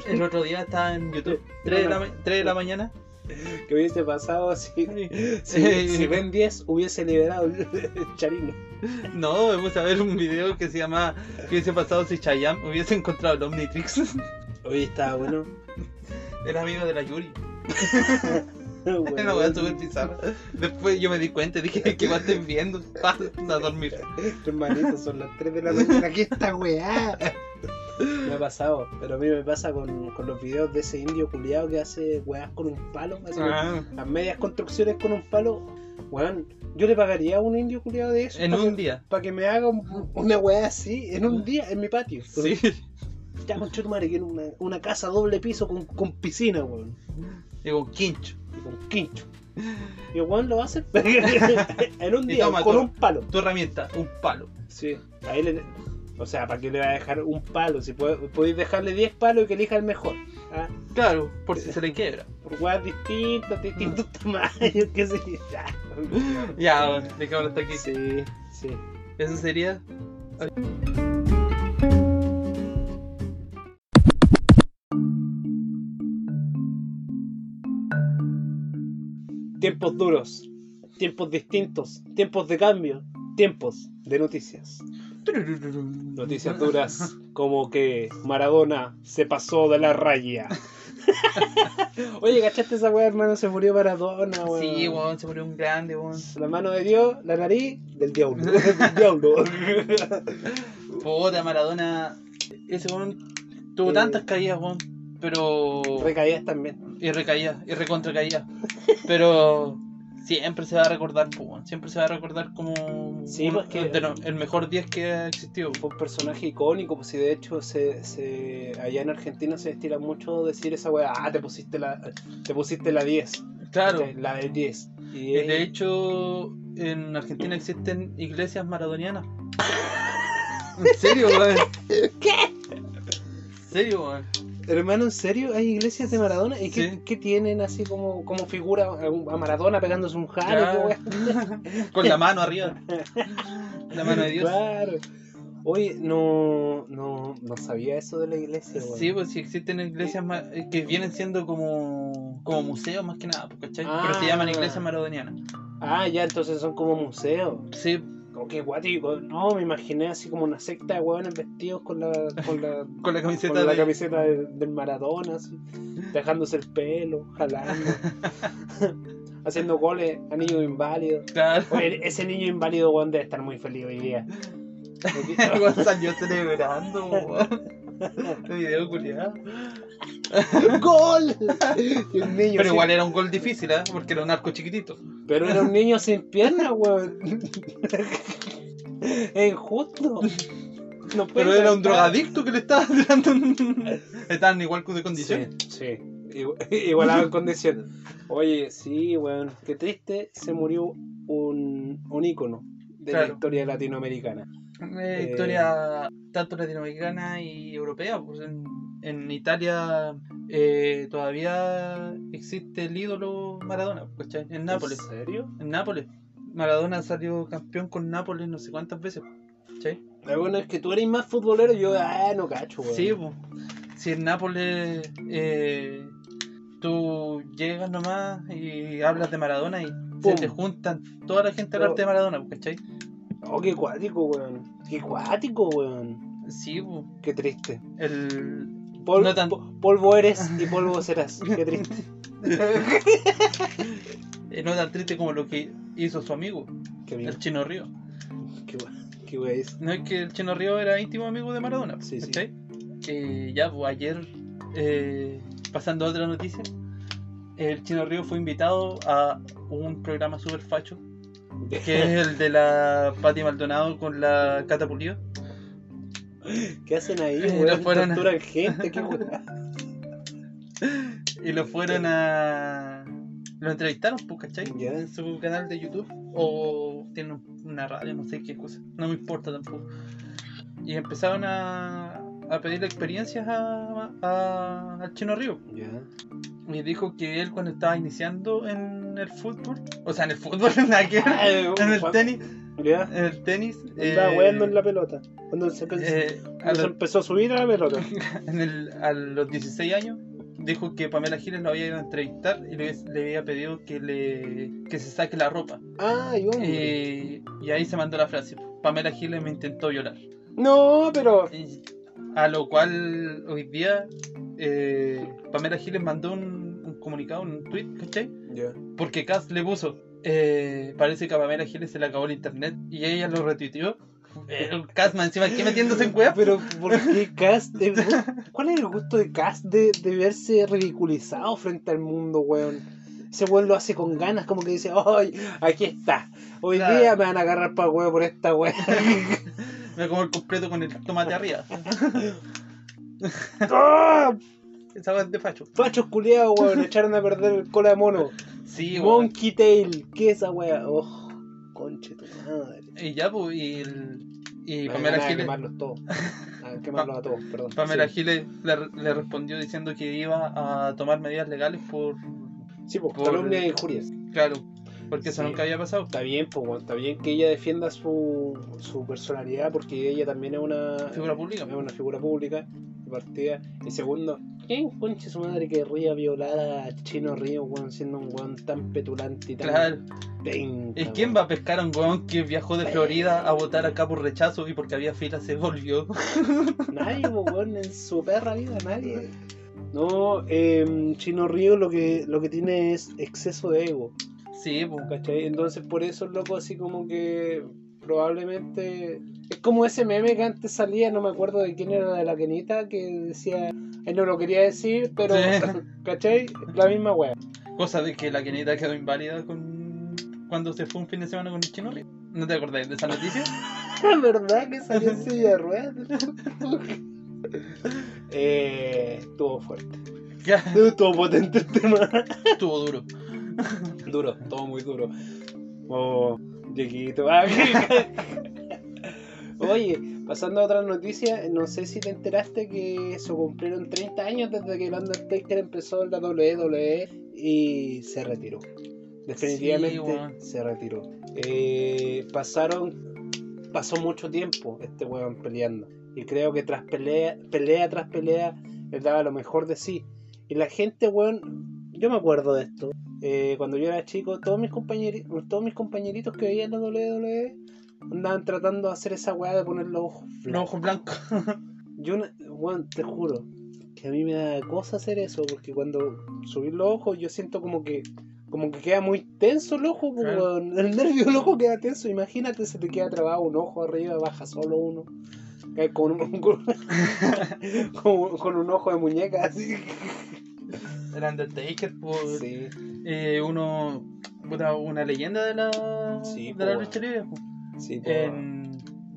El otro día estaba en YouTube, 3 de la, ma- 3 de la mañana. Que hubiese pasado si, si, si [laughs] Ben 10 hubiese liberado el [laughs] Charino. No, vamos a ver un video que se llama ¿Qué hubiese pasado si Chayam hubiese encontrado el Omnitrix? [laughs] Oye, estaba bueno. [laughs] Era amigo de la Yuri. [laughs] Weá súper bizarra. Después yo me di cuenta y dije, ¿qué va estés viendo? Pa, a dormir. Hermanito, son las 3 de la [laughs] mañana. ¿Qué esta weá? Me ha pasado, pero a mí me pasa con, con los videos de ese indio culiado que hace weás con un palo. Hace Ah, las medias construcciones con un palo. Weón, yo le pagaría a un indio culiado de eso. en un que, día. Para que me haga un- una weá así en un día en mi patio. Sí. Ya, conchetumare, quiero una, una casa doble piso con, con piscina, weón. Y con quincho. Y con quincho. Y weón lo hace [laughs] en un día con un palo. Tu herramienta, un palo. Sí, ahí le. O sea, ¿para qué le va a dejar un palo? Si puede- podéis dejarle 10 palos y que elija el mejor. ¿ah? Claro, por si se le quiebra. Por weas distintas, distintos [laughs] tamaños, qué sé yo. Ya. Ya, bueno, dejémoslo hasta aquí. Sí, sí. Eso sería. Tiempos duros, tiempos distintos, tiempos de cambio, tiempos de noticias. Noticias duras como que Maradona se pasó de la raya. [laughs] Oye, ¿cachaste esa wea, hermano? Se murió Maradona, weón. Sí, weón, se murió un grande, weón. La mano de Dios, la nariz del diablo. del [laughs] diablo. Puta, Maradona. Ese weón tuvo Eh. tantas caídas, weón. Pero. Recaídas también. Y recaía, y recontra caía. Pero. Siempre se va a recordar, weón. Siempre se va a recordar como. Sí, uno pues que- de lo- el mejor 10 que ha existido. Fue un personaje icónico, pues si de hecho se, se, allá en Argentina se estila mucho decir esa wea, ah, te pusiste la, te pusiste la 10. Claro. La del 10. Y Y de hecho, en Argentina existen iglesias maradonianas. [laughs] ¿En serio, weón? ¿Qué? ¿En serio, weón? Hermano, ¿en serio? ¿Hay iglesias de Maradona? ¿Y qué, Sí. qué tienen así como, como figura a Maradona pegándose un wea? [laughs] Con la mano arriba. La mano de Dios. Claro. Oye, no, no, no sabía eso de la iglesia, weón. Sí, pues sí existen iglesias eh, que vienen siendo como, como museos más que nada, pues, ¿cachai? Pero se Ah. llaman iglesias maradonianas. Ah, ya, entonces son como museos. Sí, Que guático. No, me imaginé así como una secta de hueones vestidos con la, con la, [laughs] con la camiseta con la de... camiseta de- del Maradona, así, dejándose el pelo, jalando, [laughs] haciendo goles a niños inválidos. Claro. Oye, ese niño inválido, weón, debe estar muy feliz hoy día. [laughs] Salió celebrando, weón. El video culiado. ¡Gol! Y un niño Pero sin- igual era un gol difícil, ¿eh? Porque era un arco chiquitito. Pero era un niño sin piernas, weón. Es injusto. No puede Pero era un saltar. drogadicto que le estaba tirando. un- Estaban igual de condiciones. Sí, sí. [laughs] Igual- Igualado en condiciones. Oye, sí, weón. Qué triste, se murió un, un ícono de la Claro. historia latinoamericana. Eh, historia tanto latinoamericana y europea. Pues en, en Italia eh, todavía existe el ídolo Maradona, ¿cachai? En Nápoles. ¿En serio? En Nápoles. Maradona salió campeón con Nápoles no sé cuántas veces. ¿Cachai? La bueno es que tú eres más futbolero y yo, ah, no cacho, weón. Sí, pues. Si en Nápoles eh, tú llegas nomás y hablas de Maradona y se te juntan toda la gente a hablarte de Maradona, ¿cachai? Oh, qué cuático, weón. Qué cuático, weón. Sí, po. Qué triste. el. Pol- No tan- po- polvo eres y polvo serás. Qué triste. [laughs] eh, no tan triste como lo que hizo su amigo, Qué bien. el Chino Río. Qué. Qué bueno es. No es que el Chino Río era íntimo amigo de Maradona. Sí, sí. Eh, ya, pues ayer, eh, pasando a otra noticia, el Chino Río fue invitado a un programa super facho, que es el de la Pati Maldonado con la Cata Pulido. ¿Qué hacen ahí, weón? lo fueron a- gente, qué. [laughs] Y lo fueron a. Lo entrevistaron, pues, ¿cachai? Ya. En su canal de YouTube. O tienen un- una radio, no sé qué cosa. No me importa tampoco. Y empezaron a, a pedirle experiencias a, a- al Chino Río. Ya. Y dijo que él cuando estaba iniciando en el fútbol, o sea, en el fútbol, [laughs] que ver, Ay, en el tenis, en el tenis, Andaba eh, en la pelota. Cuando se, empezó- eh, cuando se empezó a subir a la pelota. [laughs] en el- a los 16 años dijo que Pamela Giles lo había ido a entrevistar y le, le había pedido que le que se saque la ropa Ay, hombre. y, y ahí se mandó la frase Pamela Giles me intentó violar No, pero. Y a lo cual hoy día eh, Pamela Giles mandó un, un comunicado un tweet ¿cachai? Ya. porque Cass le puso eh, parece que a Pamela Giles se le acabó el internet y ella lo retuiteó el Cass más encima aquí metiéndose en weá Pero, ¿por qué Cast? de- ¿Cuál es el gusto de Cast de, de verse ridiculizado frente al mundo, weón? Ese weón lo hace con ganas, como que dice, ¡ay! Aquí está. Hoy Claro. día me van a agarrar para huevo por esta weón. [laughs] me como el completo con el tomate [laughs] arriba [laughs] ¡Ah! esa weá es de facho Fachos culiados, weón. Echaron a perder el cola de mono. Sí, weón. Monkey Tail. ¿Qué es esa weá? ¡Oh! Conche tu madre. Y ya, pues, y, el, y dan Pamela Giles, quemarlos todos. [laughs] A quemarlos a todos, perdón. Pamela sí. Giles le, le respondió diciendo que iba a tomar medidas legales por, Sí, pues, por- calumnia e injurias. claro, porque eso Sí. nunca había pasado. Está bien, pues, está bien que ella defienda su, su personalidad porque ella también es una Figura pública. Es una figura pública de partida. Y segundo, ¿quién conche su madre querría violar a Chino Río, weón, siendo un weón tan petulante y tan Claro. penca, ¿Y quién va a pescar a un weón que viajó de Florida a votar acá por rechazo y porque había fila se volvió? [laughs] Nadie, pues, weón, en su perra vida, nadie. No, eh, Chino Río lo que, lo que tiene es exceso de ego. Sí, pues. ¿Cachai? Entonces por eso el loco así como que probablemente... Es como ese meme que antes salía, no me acuerdo de quién era de la Kenita, que decía, él no lo quería decir, pero... Sí. [laughs] ¿Cachai? La misma wea. Cosa de que la Kenita quedó inválida con cuando se fue un fin de semana con el chino Río. ¿No te acordás de esa noticia? [laughs] ¿Verdad que salió en silla de ruedas? [laughs] eh, estuvo fuerte. Ya, Estuvo potente el tema. estuvo duro. [laughs] Duro, todo muy duro. Oh, Dieguito. [laughs] Oye, pasando a otras noticias, no sé si te enteraste que se cumplieron 30 años desde que el Undertaker empezó la WWE y se retiró. Definitivamente Sí, se retiró. Eh, pasaron, pasó mucho tiempo este weón peleando. Y creo que tras pelea, pelea tras pelea, le daba lo mejor de sí. Y la gente, weón, yo me acuerdo de esto. Eh, cuando yo era chico, todos mis compañeritos, todos mis compañeritos que veían la WWE andaban tratando de hacer esa weá de poner los ojos Los blancos. ojos blancos. [laughs] Yo, no- weón, te juro que a mí me da cosa hacer eso, porque cuando subí los ojos, yo siento como que como que queda muy tenso el ojo, Claro. el nervio del ojo queda tenso. Imagínate, se te queda trabado un ojo arriba, baja solo uno. Con un, [laughs] con- con un ojo de muñeca así. El Undertaker, pues. Sí. eh, uno. una leyenda de la. Sí, de la po. lucha libre. pues. Sí, po. En-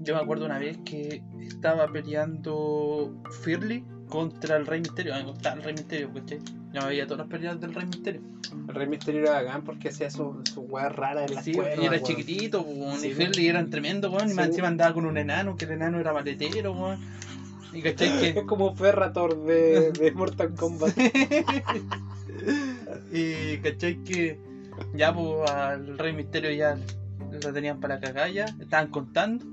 yo me acuerdo una vez que estaba peleando Firly contra el Rey Misterio. A mí me gustaba el Rey Misterio, ¿cachai? Yo me veía todas las peleas del Rey Misterio. El Rey Misterio era bacán porque hacía sus su weas raras en las Sí, cuerdas. y era chiquitito, pues, weón, Sí, y. Firly era tremendo, weón, y más encima andaba con un enano, que el enano era maletero, weón. Y cachai que. Es como Ferrator de, de [laughs] Mortal Kombat. [laughs] y cachai que ya pues al Rey Misterio ya lo tenían para cagar ya, estaban contando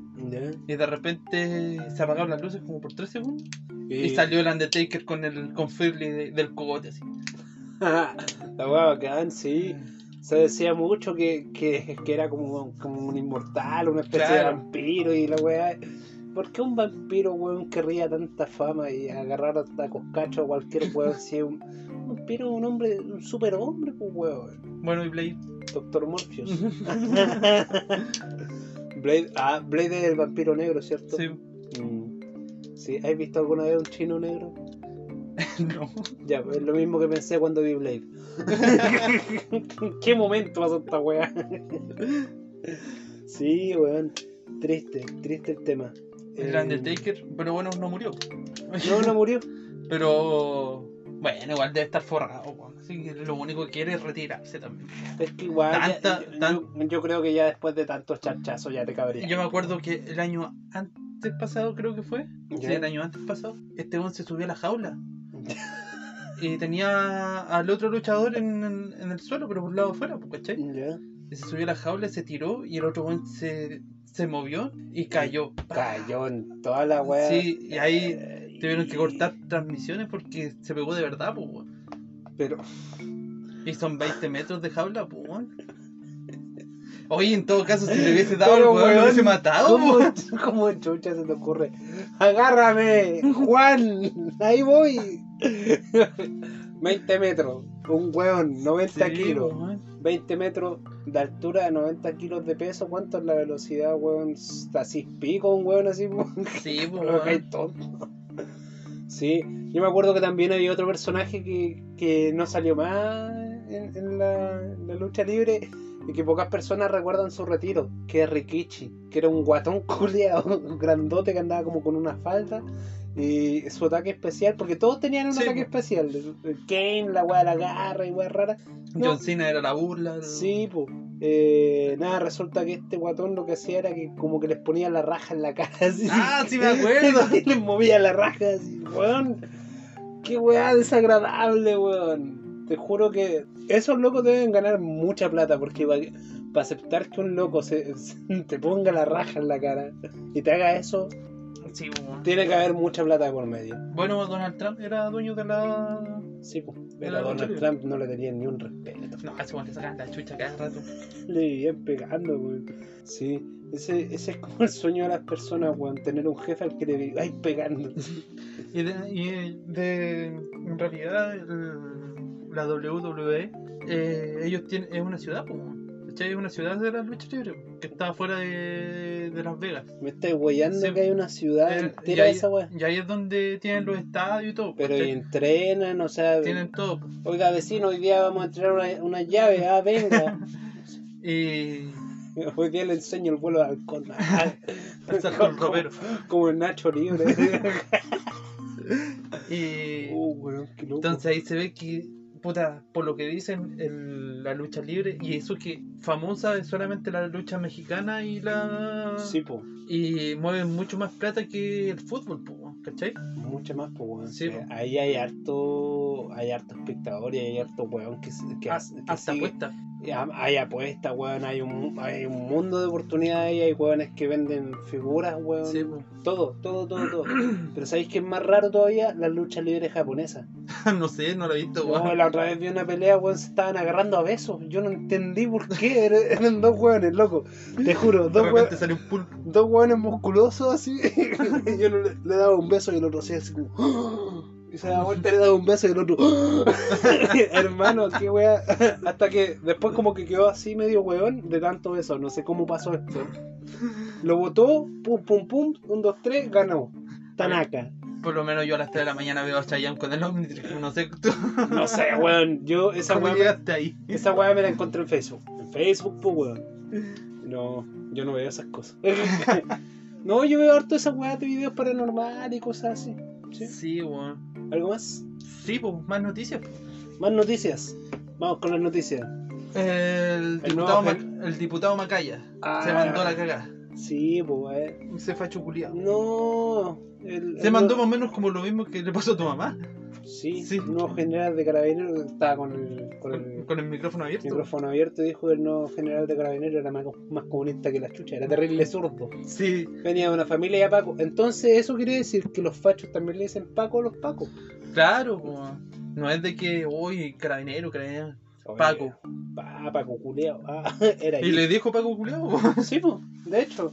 y de repente se apagaron las luces como por 3 segundos y, Y salió el Undertaker con el con Firly de- del cogote así. [laughs] La wea bacán, sí. Se decía mucho que, que, que era como, como un inmortal, una especie de vampiro y la weá. ¿Por qué un vampiro, weón, querría tanta fama y agarrar a coscacho a cualquier weón si es un, vampiro es un hombre, un superhombre, pues weón? Bueno, y Blade. Doctor Morpheus. [laughs] Blade, ah, Blade es el vampiro negro, ¿cierto? Sí. Mm. Sí, ¿has visto alguna vez un chino negro? [laughs] no. Ya, es lo mismo que pensé cuando vi Blade. ¿En [laughs] qué momento pasó esta weá? sí, weón. Triste, triste el tema. El Eh, Undertaker, pero bueno, no murió. No, no murió. [laughs] Pero. Bueno, igual debe estar forrado. Así que lo único que quiere es retirarse también. Es que igual. ya- yo, tan- yo- yo creo que ya después de tantos charchazos ya te cabría. Yo me acuerdo que el año antes pasado, creo que fue. Sí, el año antes pasado. Este weón se subió a la jaula. Y tenía al otro luchador en, en- en el suelo, pero por un lado afuera, pues, ¿cachai? Ya. Y se subió a la jaula, se tiró y el otro weón se, se movió y cayó. Cayó en toda la weá. Sí, y ahí Eh, Tuvieron que cortar transmisiones porque se pegó de verdad, pues, weón. Pero. Y son 20 metros de jaula, pues, weón. Oye, en todo caso, si le hubiese dado al weón, lo hubiese matado, ¿Cómo, weón. [laughs] ¿Cómo chucha se te ocurre? ¡Agárrame! ¡Juan! ¡Ahí voy! [laughs] 20 metros. Un weón, 90 Sí, kilos. weón. 20 metros de altura, 90 kilos de peso. ¿Cuánto es la velocidad, weón? Así pico, un weón así. Sí, [laughs] que hay weón. tonto. Sí, yo me acuerdo que también había otro personaje que, que no salió más en, en la, en la lucha libre y que pocas personas recuerdan su retiro, que es Rikichi, que era un guatón [laughs] culeado, grandote que andaba como con una falda y su ataque especial, porque todos tenían un Sí, ataque po. especial, Kane, la weá de la garra y weá rara. No. John Cena era la burla. Sí, pues. nada, resulta que este guatón lo que hacía era que como que les ponía la raja en la cara. [laughs] Así. Ah, sí me [laughs] acuerdo. y [laughs] les movía la raja así, weón. Qué weá desagradable, weón. Te juro que esos locos deben ganar mucha plata porque para aceptar que un loco se, se- te ponga la raja en la cara y te haga eso, Sí, weón. tiene que haber mucha plata por medio. Bueno, Donald Trump era dueño de la. Sí, pues. Pero a Donald libre. Trump no le tenían ni un respeto. No, weón le sacan la chucha cada rato. Le vivían pegando, weón. Sí, ese, ese es como el sueño de las personas, weón. Tener un jefe al que le viváis pegando. [laughs] Y de, y de- en realidad el- la WWE eh, ellos tienen es una ciudad pues, ¿cachai? una ciudad de la lucha libre que está fuera de, de Las Vegas Me estáis weyando Sí. que hay una ciudad Eh, entera de ahí, esa weá. y ahí es donde tienen los estadios y todo Pero y entrenan, o sea. tienen todo. Oiga, vecino, hoy día vamos a entrenar una, una llave, ah, venga. [laughs] y hoy día le enseño el vuelo de halcón. [laughs] Como, como el Nacho Libre. [laughs] y uh, loco. entonces ahí se ve que puta por lo que dicen el- la lucha libre y eso que famosa es solamente la lucha mexicana y la Sí, po. y mueven mucho más plata que el fútbol, po, ¿cachai? Mucho más, weón. Sí, po. Ahí hay harto, hay harto espectador y hay harto weón que, que, Hasta que sigue- apuesta. Hay apuestas, weón, hay un, hay un mundo de oportunidades y hay weones que venden figuras, weón. Sí, po. Todo, todo, todo, todo. Pero ¿sabéis qué es más raro todavía? La lucha libre japonesa. [laughs] no sé, no lo he visto, No, weón. la otra vez vi una pelea, weón, se estaban agarrando a besos. Yo no entendí por qué. Eran, dos weones, loco. Te juro, dos weones, sale un pulpo. dos weones musculosos así. [laughs] y yo le, le daba un beso y el otro hacía así como. Y se daba vuelta y le daba un beso y el otro. [laughs] Hermano, qué wea. Hasta que después como que quedó así medio weón de tanto beso. No sé cómo pasó esto. Lo botó, pum, pum, pum, un, dos, tres, ganó. Tanaka. Por lo menos yo a las 3 de la mañana veo a Chayanne con el Omnitrix. No sé tú. No sé, weón. Yo esa ¿Cómo weá me- ahí? Esa weá me la encontré en Facebook. En Facebook, pues weón. No, yo no veo esas cosas. [laughs] no, yo veo harto esas weas de videos paranormales y cosas así. ¿Sí? Sí, weón. ¿Algo más? Sí, pues, más noticias. Más noticias. Vamos con las noticias. El El diputado, nuevo Ma- el diputado Macaya Ah. se mandó la cagada. Sí, pues eh. Se fue chuculeado. No. el- Se el mandó más o menos como lo mismo que le pasó a tu mamá. Sí, Sí. el nuevo general de carabineros estaba con el, con Con, el con el micrófono abierto. micrófono abierto y dijo que el nuevo general de carabineros era más, más comunista que la chucha, era terrible zurdo. Sí, Venía de una familia de Paco. Entonces eso quiere decir que los fachos también le dicen Paco a los Pacos. claro, po. No es de que, uy, carabinero, carabinero. Oye, Paco. Pa, Paco culeado. Ah, [laughs] era Y ahí. le dijo Paco culeado. Sí, pues, de hecho.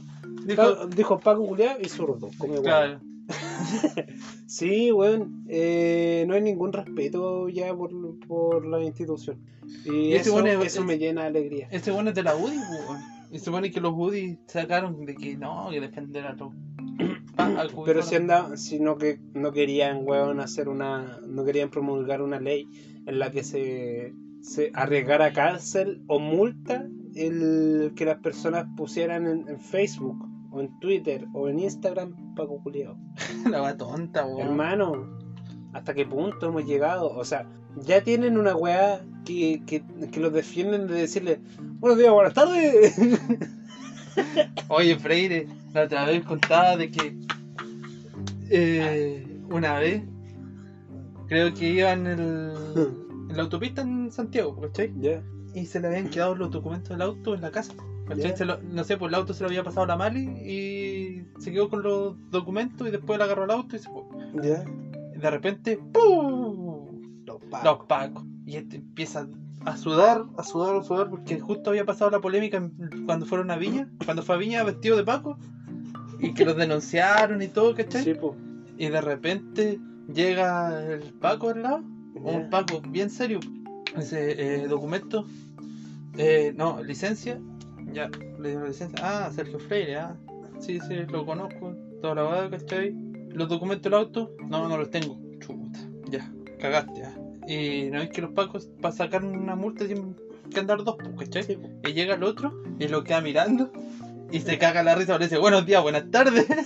Dijo, Paco culiao y zurdo. Weón. claro. [laughs] Sí, weón. eh, no hay ningún respeto ya por, por la institución. Y, Y ese eso, es- eso me llena de alegría. Ese bueno es de la UDI, weón. Y se supone que los UDI sacaron de que no, que defender a pacos, Pero si anda, sino que no querían, weón, hacer una, no querían promulgar una ley en la que se, se arriesgara cárcel o multa el que las personas pusieran en, en Facebook o en Twitter o en Instagram Paco Culiao. [laughs] La va tonta, weón. Hermano, ¿hasta qué punto hemos llegado? O sea, ya tienen una weá que, que, que los defienden de decirle, buenos días, buenas tardes. [laughs] Oye, Freire, la otra vez contaba de que eh, una vez creo que iba en, el, en la autopista en Santiago, ¿cachai? ya, Y se le habían quedado los documentos del auto en la casa. No sé, pues el auto se lo había pasado a la Mali y se quedó con los documentos y después le agarró el auto y se fue. ya. Y de repente, ¡pum! Los pacos. Los pacos. Y este empieza a sudar, a sudar, a sudar, porque justo había pasado la polémica cuando fueron a Viña, cuando fue a Viña vestido de Paco, y que los denunciaron y todo, ¿cachai? Sí, po. Y de repente llega el Paco al lado, un Paco bien serio, ese eh, documento, eh, no, licencia, ya, le dio la licencia, ah, Sergio Freire, ah, sí, sí, lo conozco, toda la verdad, ¿cachai? Los documentos del auto, no, no los tengo, chuta, ya, cagaste, ya. Y no es que los pacos, para sacar una multa, tienen que andar dos, pues, ¿cachai? Sí, po. Y llega el otro y lo queda mirando y se caga la risa, le dice buenos días, buenas tardes. [laughs]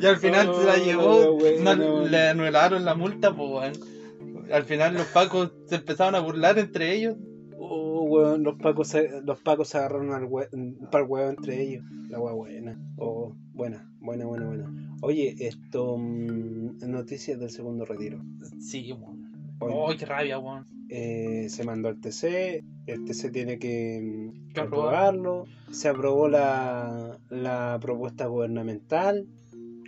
y al final se la Oh, llevó, bueno, no, bueno. le anularon la multa, pues. Al final los pacos se empezaron a burlar entre ellos. Oh, weón, los pacos se, los pacos se agarraron al un par huevo entre ellos. La hueá buena. Oh, buena, buena, buena, buena. Oye, esto. mm, noticias del segundo retiro. Sí, weón. ¡Ay, qué rabia, weón! eh, se mandó al TC. El TC tiene que, mm, Que aprobarlo. Se aprobó la, la propuesta gubernamental.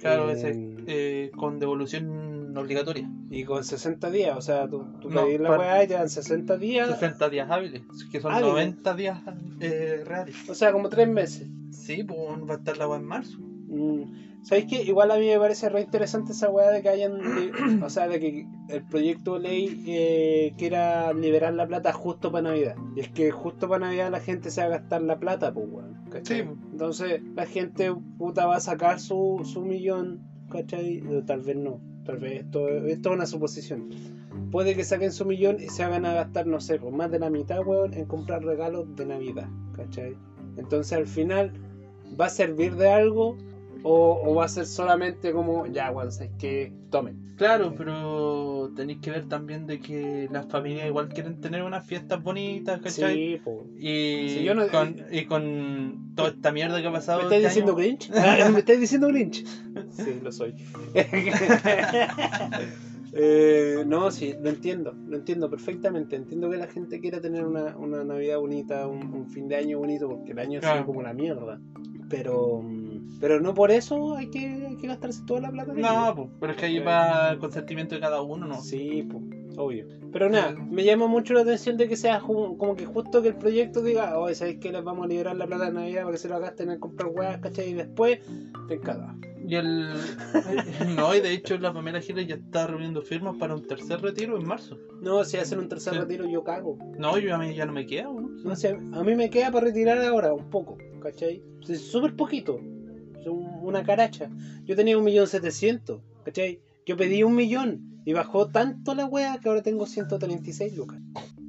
Claro, Eh, ese, eh, con devolución obligatoria. Y con 60 días, o sea, tú, tú No, pedís la weá y te dan 60 días. 60 días hábiles, que son Hábiles. 90 días eh, reales. O sea, como 3 meses. Sí, pues va a estar la weá en marzo. Mm, ¿Sabéis qué? Igual a mí me parece re interesante esa weá de que hayan. o sea, de que el proyecto de ley eh, quiera liberar la plata justo para Navidad. Y es que justo para Navidad la gente se va a gastar la plata, pues weón. Sí. Entonces la gente puta va a sacar su, su millón, ¿cachai? O tal vez no. Tal vez esto, esto es una suposición. Puede que saquen su millón y se hagan a gastar, no sé, pues más de la mitad, weón, en comprar regalos de Navidad, ¿cachai? Entonces al final, ¿va a servir de algo? O, o va a ser solamente como, ya, weón, ¿sabes qué? Tomen. Claro, pero tenéis que ver también de que las familias igual quieren tener unas fiestas bonitas, ¿cachai? Sí, po. Y, Sí, yo no- con, y con toda esta mierda que ha pasado. ¿Me estáis este diciendo año- Grinch? [laughs] Ah, ¿Me estáis diciendo Grinch? Sí, lo soy. [laughs] Eh, no, sí, lo entiendo, lo entiendo perfectamente. Entiendo que la gente quiera tener una, una Navidad bonita, un, un fin de año bonito, porque el año ha sido Claro. como la mierda. Pero, mm, pero no por eso hay que, hay que gastarse toda la plata. No, ello. pues, pero es que ahí va el consentimiento de cada uno, ¿no? Sí, pues, obvio. Pero nada, me llama mucho la atención de que sea como que justo que el proyecto diga, oye, ¿sabéis que les vamos a liberar la plata de Navidad para que se lo gasten en comprar weas, ¿cachai? Y después, te cagado. Y el. [laughs] no, y de hecho la Pamela Giles ya está reuniendo firmas para un tercer retiro en marzo. No, si hacen un tercer Sí. retiro, yo cago. No, yo a mí ya no me queda, ¿no? No sé, a mí me queda para retirar ahora un poco, ¿cachai? Es súper poquito, una caracha. Yo tenía un millón setecientos, ¿cachai? Yo pedí un millón y bajó tanto la wea que ahora tengo 136 lucas,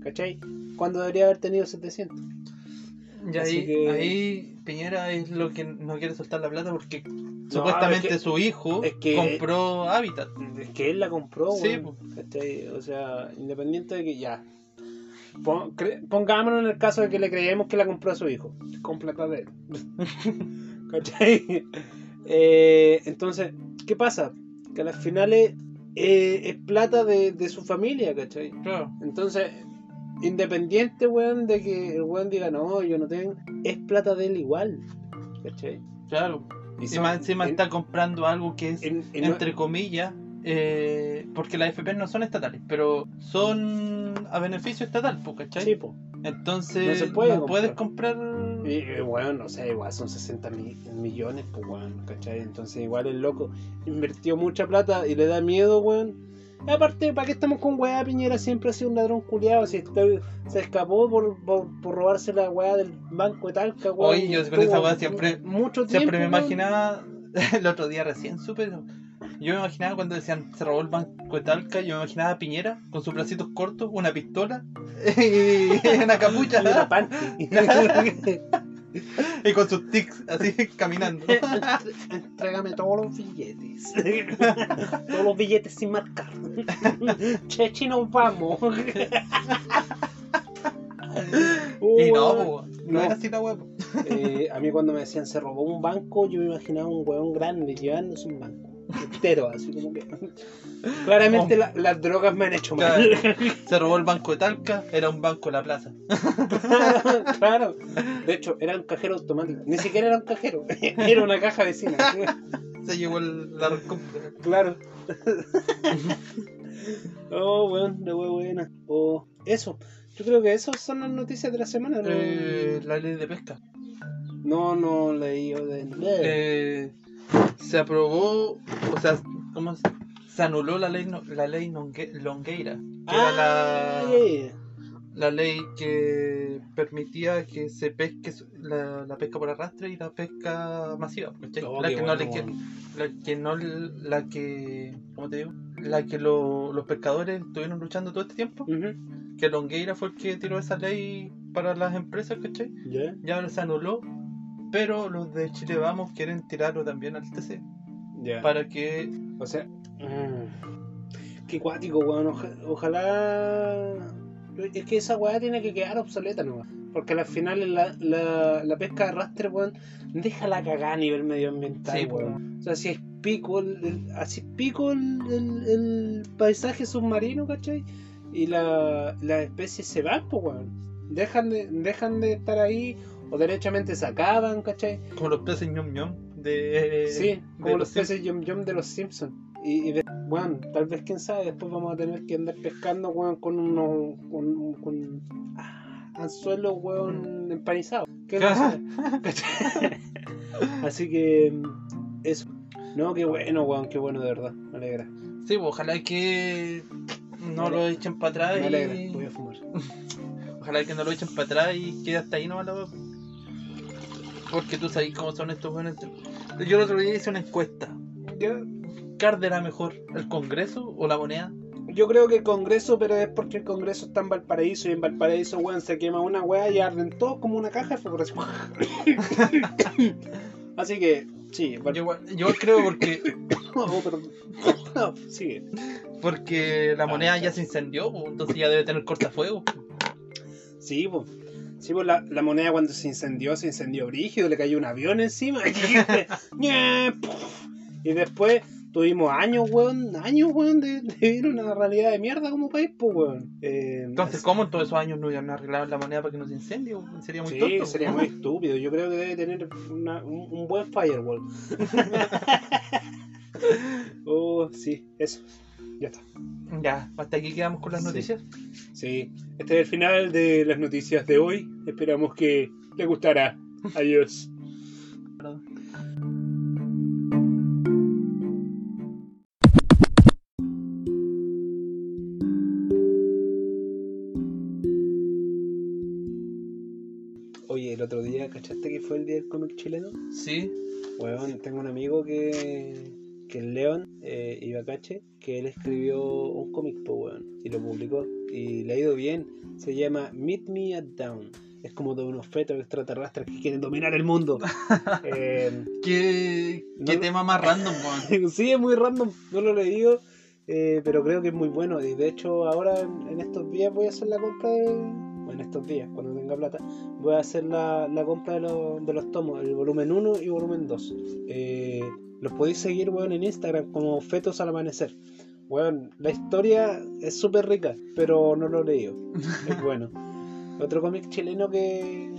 ¿cachai? Cuando debería haber tenido 700. Y ahí, que- ahí Piñera es lo que no quiere soltar la plata porque supuestamente es que- su hijo es que- compró Hábitat. Es que él la compró, Sí, weón, ¿cachai? O sea, independiente de que ya. Pon- Pongámonos en el caso de que le creemos que la compró a su hijo, con plata de él. [laughs] ¿Cachai? Eh, entonces, ¿qué pasa? Que a las finales eh, es plata de, de su familia, ¿cachai? Claro. Entonces, independiente, weón, de que el weón diga, no, yo no tengo, es plata de él igual, ¿cachai? Claro. Y encima en- está comprando algo que es, en- en- entre comillas, eh, porque las FP no son estatales, pero son a beneficio estatal, pues, ¿cachai? Sí, po. Entonces, No se puede no puedes comprar. Y, bueno, no sé, igual son 60 mi- millones, pues, weón, ¿cachai? Entonces, igual el loco invirtió mucha plata y le da miedo, weón. Aparte, ¿para qué estamos con weá? Piñera siempre ha sido un ladrón culiado. Si este- se escapó por, por, por robarse la weá del banco de Talca, weón. Oye, yo con esa weá siempre- Mucho tiempo. Siempre me imaginaba, [laughs] el otro día recién supe, yo me imaginaba cuando decían se robó el banco de Talca, yo me imaginaba a Piñera con sus bracitos cortos, una pistola [laughs] y [laughs] una capucha Y una panty. [laughs] y con sus tics así caminando. Entrégame todos los billetes. todos los billetes sin marcar. Chechi, nos vamos. y no, po, no, No. era así la po. Eh, a mí cuando me decían se robó un banco, yo me imaginaba un weón grande llevándose un banco. Entero, así como que. Claramente la- las drogas me han hecho mal. [laughs] Se robó el banco de Talca, era un banco de la plaza. [laughs] claro. De hecho, era un cajero automático. Ni siquiera era un cajero. [laughs] Era una caja vecina. Se llevó el, la recompensa. Claro. oh, weón, la wea buena. Oh, eso. Yo creo que esas son las noticias de la semana. ¿no? Eh, la ley de pesca. No, no leí yo de. Eh, se aprobó, o sea, ¿cómo se, se anuló la ley no- la ley Longueira, que era la, Ah, yeah, yeah. la ley que permitía que se pesque su- la, la pesca por arrastre y la pesca masiva, ¿cachai? Oh, la, que no le la que no la que ¿cómo te digo? la que lo- los pescadores estuvieron luchando todo este tiempo, que Longueira fue el que tiró esa ley para las empresas, ¿cachai? Ya. Ya se anuló, pero los de Chile Vamos quieren tirarlo también al TC Ya. para que O sea, mm, qué cuático, weón. Oja- ojalá. Es que esa weá tiene que quedar obsoleta nomás. Porque al final la, la, la pesca de arrastre, weón, deja la cagada a nivel medioambiental, Sí, weón. O sea, si es pico, el, así es pico el, el- el paisaje submarino, ¿cachai? Y la, las especies se van, pues, weón. Dejan de, dejan de estar ahí o derechamente se acaban, ¿cachai? como los peces ñom ñom de Sí, de como los Sim- peces yum yum de los Simpsons. Y, y de- bueno, tal vez quién sabe, después vamos a tener que andar pescando, weón, con unos con, con ah, anzuelos, weón, empanizados. ¿Qué. [laughs] Así que mm, eso. No, qué bueno, weón, qué bueno de verdad. Me alegra. Sí, pues, ojalá que no lo echen para atrás Me alegra. y Voy a fumar. [laughs] ojalá que no lo echen para atrás y quede hasta ahí nomás la. Porque tú sabes cómo son estos buenos yo el otro día hice una encuesta ¿qué arderá mejor? ¿el Congreso o la moneda? yo creo que el Congreso, pero es porque el Congreso está en Valparaíso y en Valparaíso, weón, se quema una weá y arden todos como una caja de. [laughs] Así que, sí, Val- yo, yo creo porque [coughs] Oh, perdón. [coughs] No, sigue. porque la moneda ya se incendió entonces ya debe tener cortafuegos Sí, pues. Sí, pues la, la moneda cuando se incendió, se incendió brígido, le cayó un avión encima. [laughs] Y después tuvimos años, weón, años, weón, de, de vivir una realidad de mierda como país, pues, weón. Eh, entonces ¿cómo en todos esos años no iban a arreglar la moneda para que no se incendie? sería muy sí, tonto sería muy estúpido. Yo creo que debe tener una- un, un buen firewall. [laughs] [laughs] oh, sí, eso. Ya está. ya, hasta aquí quedamos con las Sí. noticias Sí, este es el final de las noticias de hoy. Esperamos que les gustará. Adiós. Oye, el otro día, ¿cachaste que fue el día del cómic chileno? sí Weón, tengo un amigo que, que es León, eh, Ibacache, que él escribió un cómic, po, weón, y lo publicó. Y le ha ido bien. Se llama Meet Me at Down. Es como de unos fetos extraterrestres que quieren dominar el mundo. [laughs] Eh, ¿Qué, qué lo- tema más random, weón? [laughs] sí, es muy random, no lo he leído, eh, pero creo que es muy bueno. Y de hecho, ahora en, en estos días voy a hacer la compra de. Bueno, en estos días, cuando tenga plata, voy a hacer la, la compra de, los- de los tomos, el volumen 1 y volumen 2. Eh, los podéis seguir, weón, en Instagram como Fetos al Amanecer. Weón, la historia es súper rica, pero no lo he leído. Es [laughs] bueno. Otro cómic chileno que,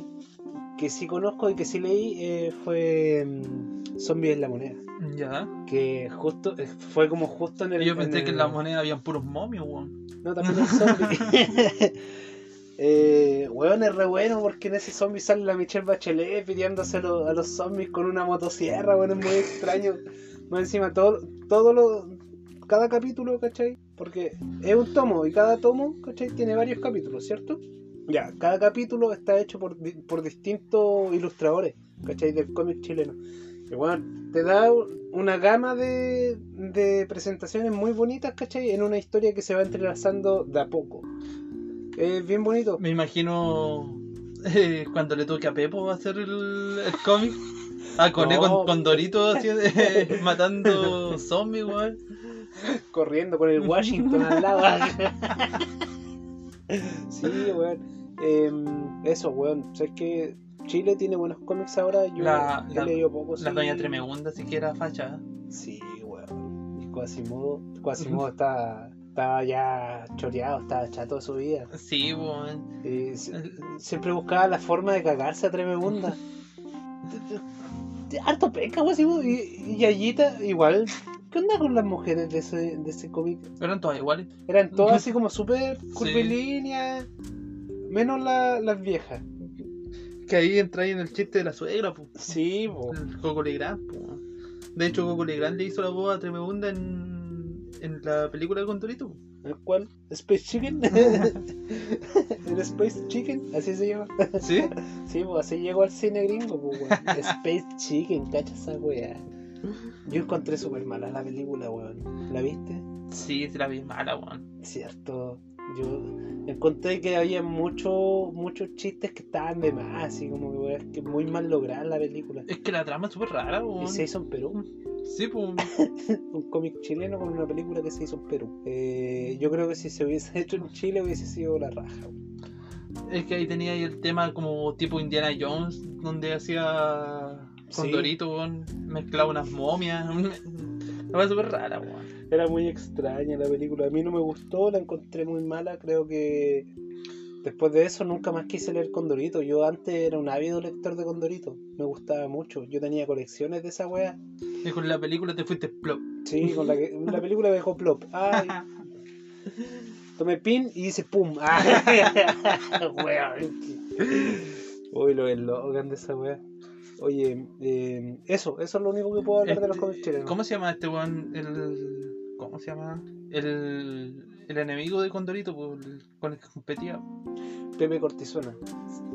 que sí conozco y que sí leí eh, fue mm, Zombies en la Moneda Ya. que justo eh, fue como justo en el Yo pensé en que en la moneda habían puros momios, weón. no también el zombie [laughs] [laughs] Eh, weón, es re bueno porque en ese zombie sale la Michelle Bachelet pidiéndose a los, a los zombies con una motosierra, weón, es muy extraño. Más encima, todo, todo lo, cada capítulo, ¿cachai? Porque es un tomo y cada tomo, ¿cachai? Tiene varios capítulos, ¿cierto? Ya, cada capítulo está hecho por, por distintos ilustradores, ¿cachai? Del cómic chileno. Y bueno, te da una gama de, de presentaciones muy bonitas, ¿cachai? En una historia que se va entrelazando de a poco. Es bien bonito. Me imagino eh, cuando le toque a Pepo hacer el, el cómic. A Coné No. con, con Dorito así, eh, matando zombies, weón. corriendo con el Washington al lado. sí, weón. Em, eso, weón. ¿Sabes que Chile tiene buenos cómics ahora? Yo La- he la- leído poco. La sí. doña Tremegunda sí que era facha. Sí, weón. Y Quasimodo, Quasimodo [laughs] está, está ya choreado, está chato de su vida. Sí, weón. Se- siempre buscaba la forma de cagarse a Tremebunda. [laughs] Harto peca, Quasimodo. Y, y Yayita, igual. ¿Qué onda con las mujeres de ese, de ese cómic? Eran todas iguales. Eran todas así como [laughs] súper curvilíneas. Menos la- las viejas. Que ahí entra ahí en el chiste de la suegra, pues. Sí, po. El Coco Legrand. De hecho, Coco Legrand le hizo la voz a Tremegunda en, en la película de Condorito. ¿El cuál? ¿Space Chicken? [laughs] ¿El Space Chicken? Así se llama. ¿Sí? Sí, pues así llegó al cine gringo, pues, weón. Space Chicken, cacha esa weá. Yo encontré súper mala la película, weón. ¿La viste? Sí, sí la vi mala, weón. Cierto. Yo encontré que había muchos muchos chistes que estaban de más, así como que, que muy mal lograda la película. Es que la trama es súper rara, Y weón. se hizo en Perú. Sí, pues. [laughs] un cómic chileno con una película que se hizo en Perú. Eh, yo creo que si se hubiese [laughs] hecho en Chile hubiese sido la raja. Es que ahí tenía ahí el tema como tipo Indiana Jones, donde hacía Sí. Condorito, weón. Mezclaba unas momias. [laughs] Cosa súper rara, weón. Era muy extraña la película. A mí no me gustó, la encontré muy mala. Creo que después de eso nunca más quise leer Condorito. Yo antes era un ávido lector de Condorito. Me gustaba mucho. Yo tenía colecciones de esa wea. Y con la película te fuiste plop. Sí, con la, que, la película me dejó plop. Ay, tomé pin y dice pum. Ah, [laughs] [laughs] wea. Uy, lo eslogan de esa wea. Oye, eh, eso, eso es lo único que puedo hablar de los Este, cómics chilenos. ¿Cómo se llama este weón? El. ¿Cómo se llama? El. El enemigo de Condorito, con el que competía. Pepe Cortisona.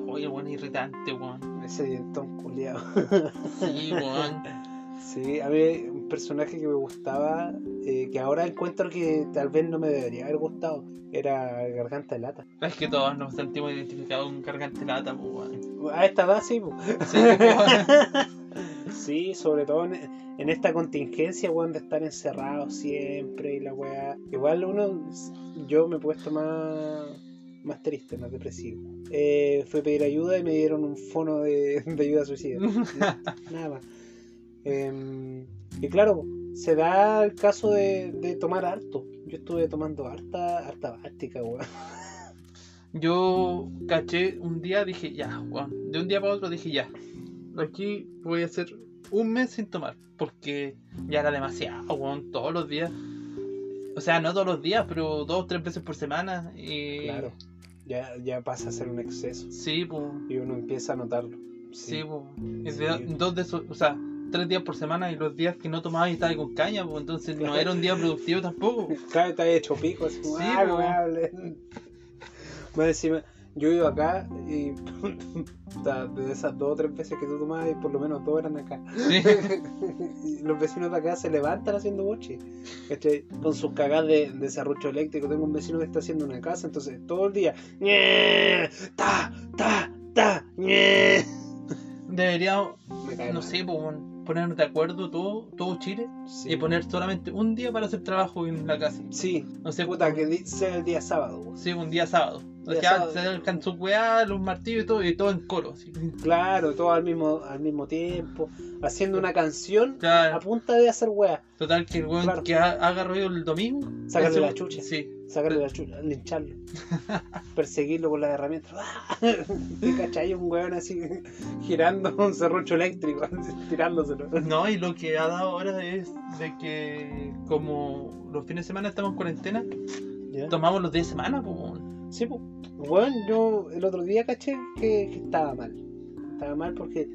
Oye, weón, irritante, weón. Ese dientón culiado. Sí, weón. [laughs] Sí, a mí un personaje que me gustaba, eh, que ahora encuentro que tal vez no me debería haber gustado, era Garganta de Lata. Es que todos nos sentimos identificados con Garganta Lata, pues. A esta edad sí, po. Sí, pues, [laughs] sí, sobre todo en, en esta contingencia, weón, de estar encerrado siempre y la weá. Igual uno, yo me he puesto más, más triste, más depresivo. Eh, fui a pedir ayuda y me dieron un fono de, de ayuda suicida. [laughs] Nada más. Em, y claro, se da el caso de, de tomar harto. Yo estuve tomando harta, harta bástica, weón. [laughs] Yo caché un día, dije, ya, weón. De un día para otro dije, ya. Aquí voy a hacer un mes sin tomar. Porque ya era demasiado, weón. Todos los días. O sea, no todos los días, pero dos o tres veces por semana. Y... Claro. Ya, ya pasa a ser un exceso. Sí, pues. Y uno empieza a notarlo. Sí, pues. Dos de esos, o sea, tres días por semana y los días que no tomaba y estaba con caña, pues entonces no era un día productivo tampoco. [laughs] Vez está hecho pico, así como, Sí, ah, no po. me hablen. Más encima, yo vivo acá y [laughs] de esas dos o tres veces que tú tomabas, por lo menos dos eran acá. Sí. [laughs] y los vecinos de acá se levantan haciendo boche, ¿cachai? Con sus cagadas de, de serrucho eléctrico. Tengo un vecino que está haciendo una casa, entonces todo el día, "Ñe, ta, ta, ta, ñe". Deberíamos, no mal. sé, pues, ponernos de acuerdo todo, todo Chile Sí. y poner solamente un día para hacer trabajo en la casa. Sí, No sé, puta, que sea el día sábado. Sí, un día sábado. O sea, se alcanzó su weá, los martillos y todo, y todo en coro. así. Claro, todo al mismo, al mismo tiempo, haciendo una canción a punta de hacer weá. total que el weón Claro. que ha- haga ruido el domingo. Sacarle la chucha. Sí. Sacarle la chucha, lincharlo, [laughs] perseguirlo con las herramientas. [laughs] ¿Te cachai? Un weón así [laughs] girando un serrucho eléctrico, tirándoselo. No, y lo que ha dado ahora es de que como los fines de semana estamos en cuarentena, ¿Ya? tomamos los días de semana, pues. Sí, pues. Bueno, yo el otro día caché que, que estaba mal. Estaba mal porque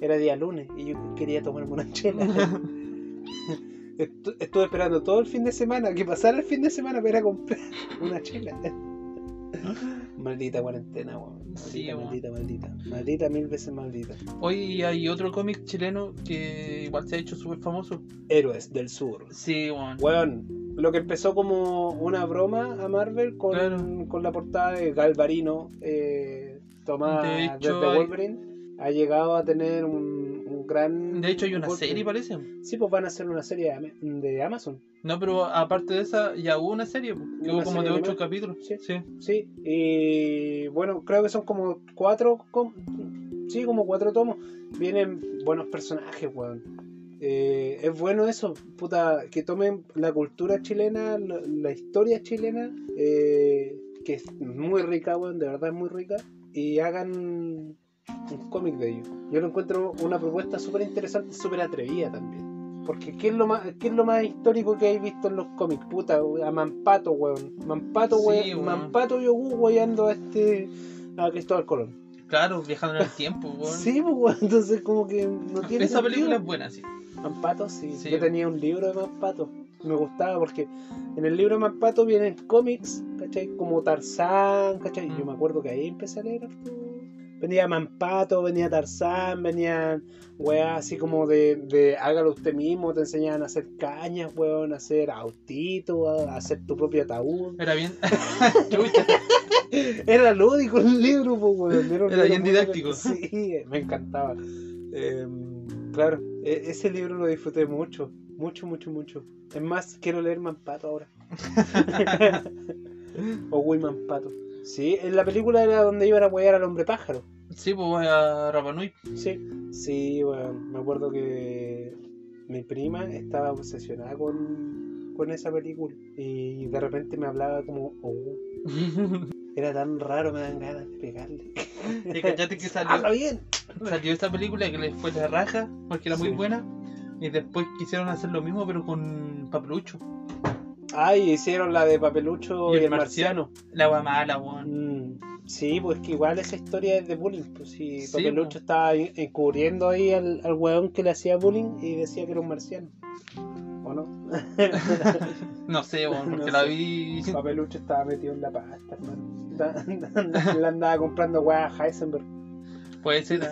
era día lunes y yo quería tomarme una chela. [laughs] Estu- Estuve esperando todo el fin de semana, que pasara el fin de semana para comprar una chela. [laughs] Maldita cuarentena, weón. Maldita, Sí, weón. maldita, maldita. Maldita, mil veces maldita. Hoy hay otro cómic chileno que igual se ha hecho súper famoso. Héroes del Sur. Sí, weón. Weón, lo que empezó como una broma a Marvel con, Claro. con la portada de Galvarino eh, tomada De hecho, desde hay- Wolverine, ha llegado a tener un gran... De hecho hay una golpe. serie, parece. Sí, pues van a hacer una serie de Am- de Amazon. No, pero aparte de esa, ya hubo una serie, po, que Una hubo como de ocho capítulos. Sí. sí. Sí, y bueno, creo que son como cuatro, sí, como cuatro tomos. Vienen buenos personajes, weón. Eh, es bueno eso, puta, que tomen la cultura chilena, la, la historia chilena, eh, que es muy rica, weón, de verdad es muy rica, y hagan un cómic de ello. Yo lo encuentro una propuesta súper interesante, súper atrevida también. Porque ¿qué es, lo más, ¿qué es lo más histórico que hay visto en los cómics? Puta, a Mampato, weón. Mampato, Sí, weón. weón. Mampato Yogu weyando a este. a Cristóbal Colón. Claro, viajando en el tiempo, weón. [laughs] Sí, pues, weón. Entonces, como que no tiene. Esa película es sentido. buena, sí. Mampato, sí. Sí. Yo tenía un libro de Mampato. Me gustaba porque en el libro de Mampato vienen cómics, ¿cachai? Como Tarzán, ¿cachai? Yo Mm. me acuerdo que ahí empecé a leer. Venía Mampato, venía Tarzán, venían weas así como de, de hágalo usted mismo, te enseñaban a hacer cañas, weón, a hacer autitos, a hacer tu propio ataúd. Era bien. [laughs] [laughs] Era lúdico el libro, pues, weón. Era libro bien didáctico. Sí, me encantaba. Em, claro, e- ese libro lo disfruté mucho, mucho, mucho, mucho. Es más, quiero leer Mampato ahora. [laughs] o Will Mampato. Sí, en la película era donde iban a apoyar al hombre pájaro. Sí, pues a Rapanui. Sí, sí, bueno, me acuerdo que mi prima estaba obsesionada con, con esa película y de repente me hablaba como, oh, [laughs] era tan raro, me dan ganas de pegarle. Y cachate que [laughs] ¡Habla salió, bien! salió esta película que les fue la raja porque era muy Sí. buena. Y después quisieron hacer lo mismo, pero con Papelucho. Ay, hicieron la de Papelucho y el, marciano. La wea mala, weón. Mm, sí, pues que igual esa historia es de bullying. Pues si Sí, Papelucho pues. estaba en- encubriendo ahí al, al weón que le hacía bullying y decía que era un marciano. ¿O no? [laughs] No sé, weón, porque No la sé. vi. Papelucho estaba metido en la pasta, hermano. [laughs] Le andaba comprando weá a Heisenberg. Puede ser. ¿eh?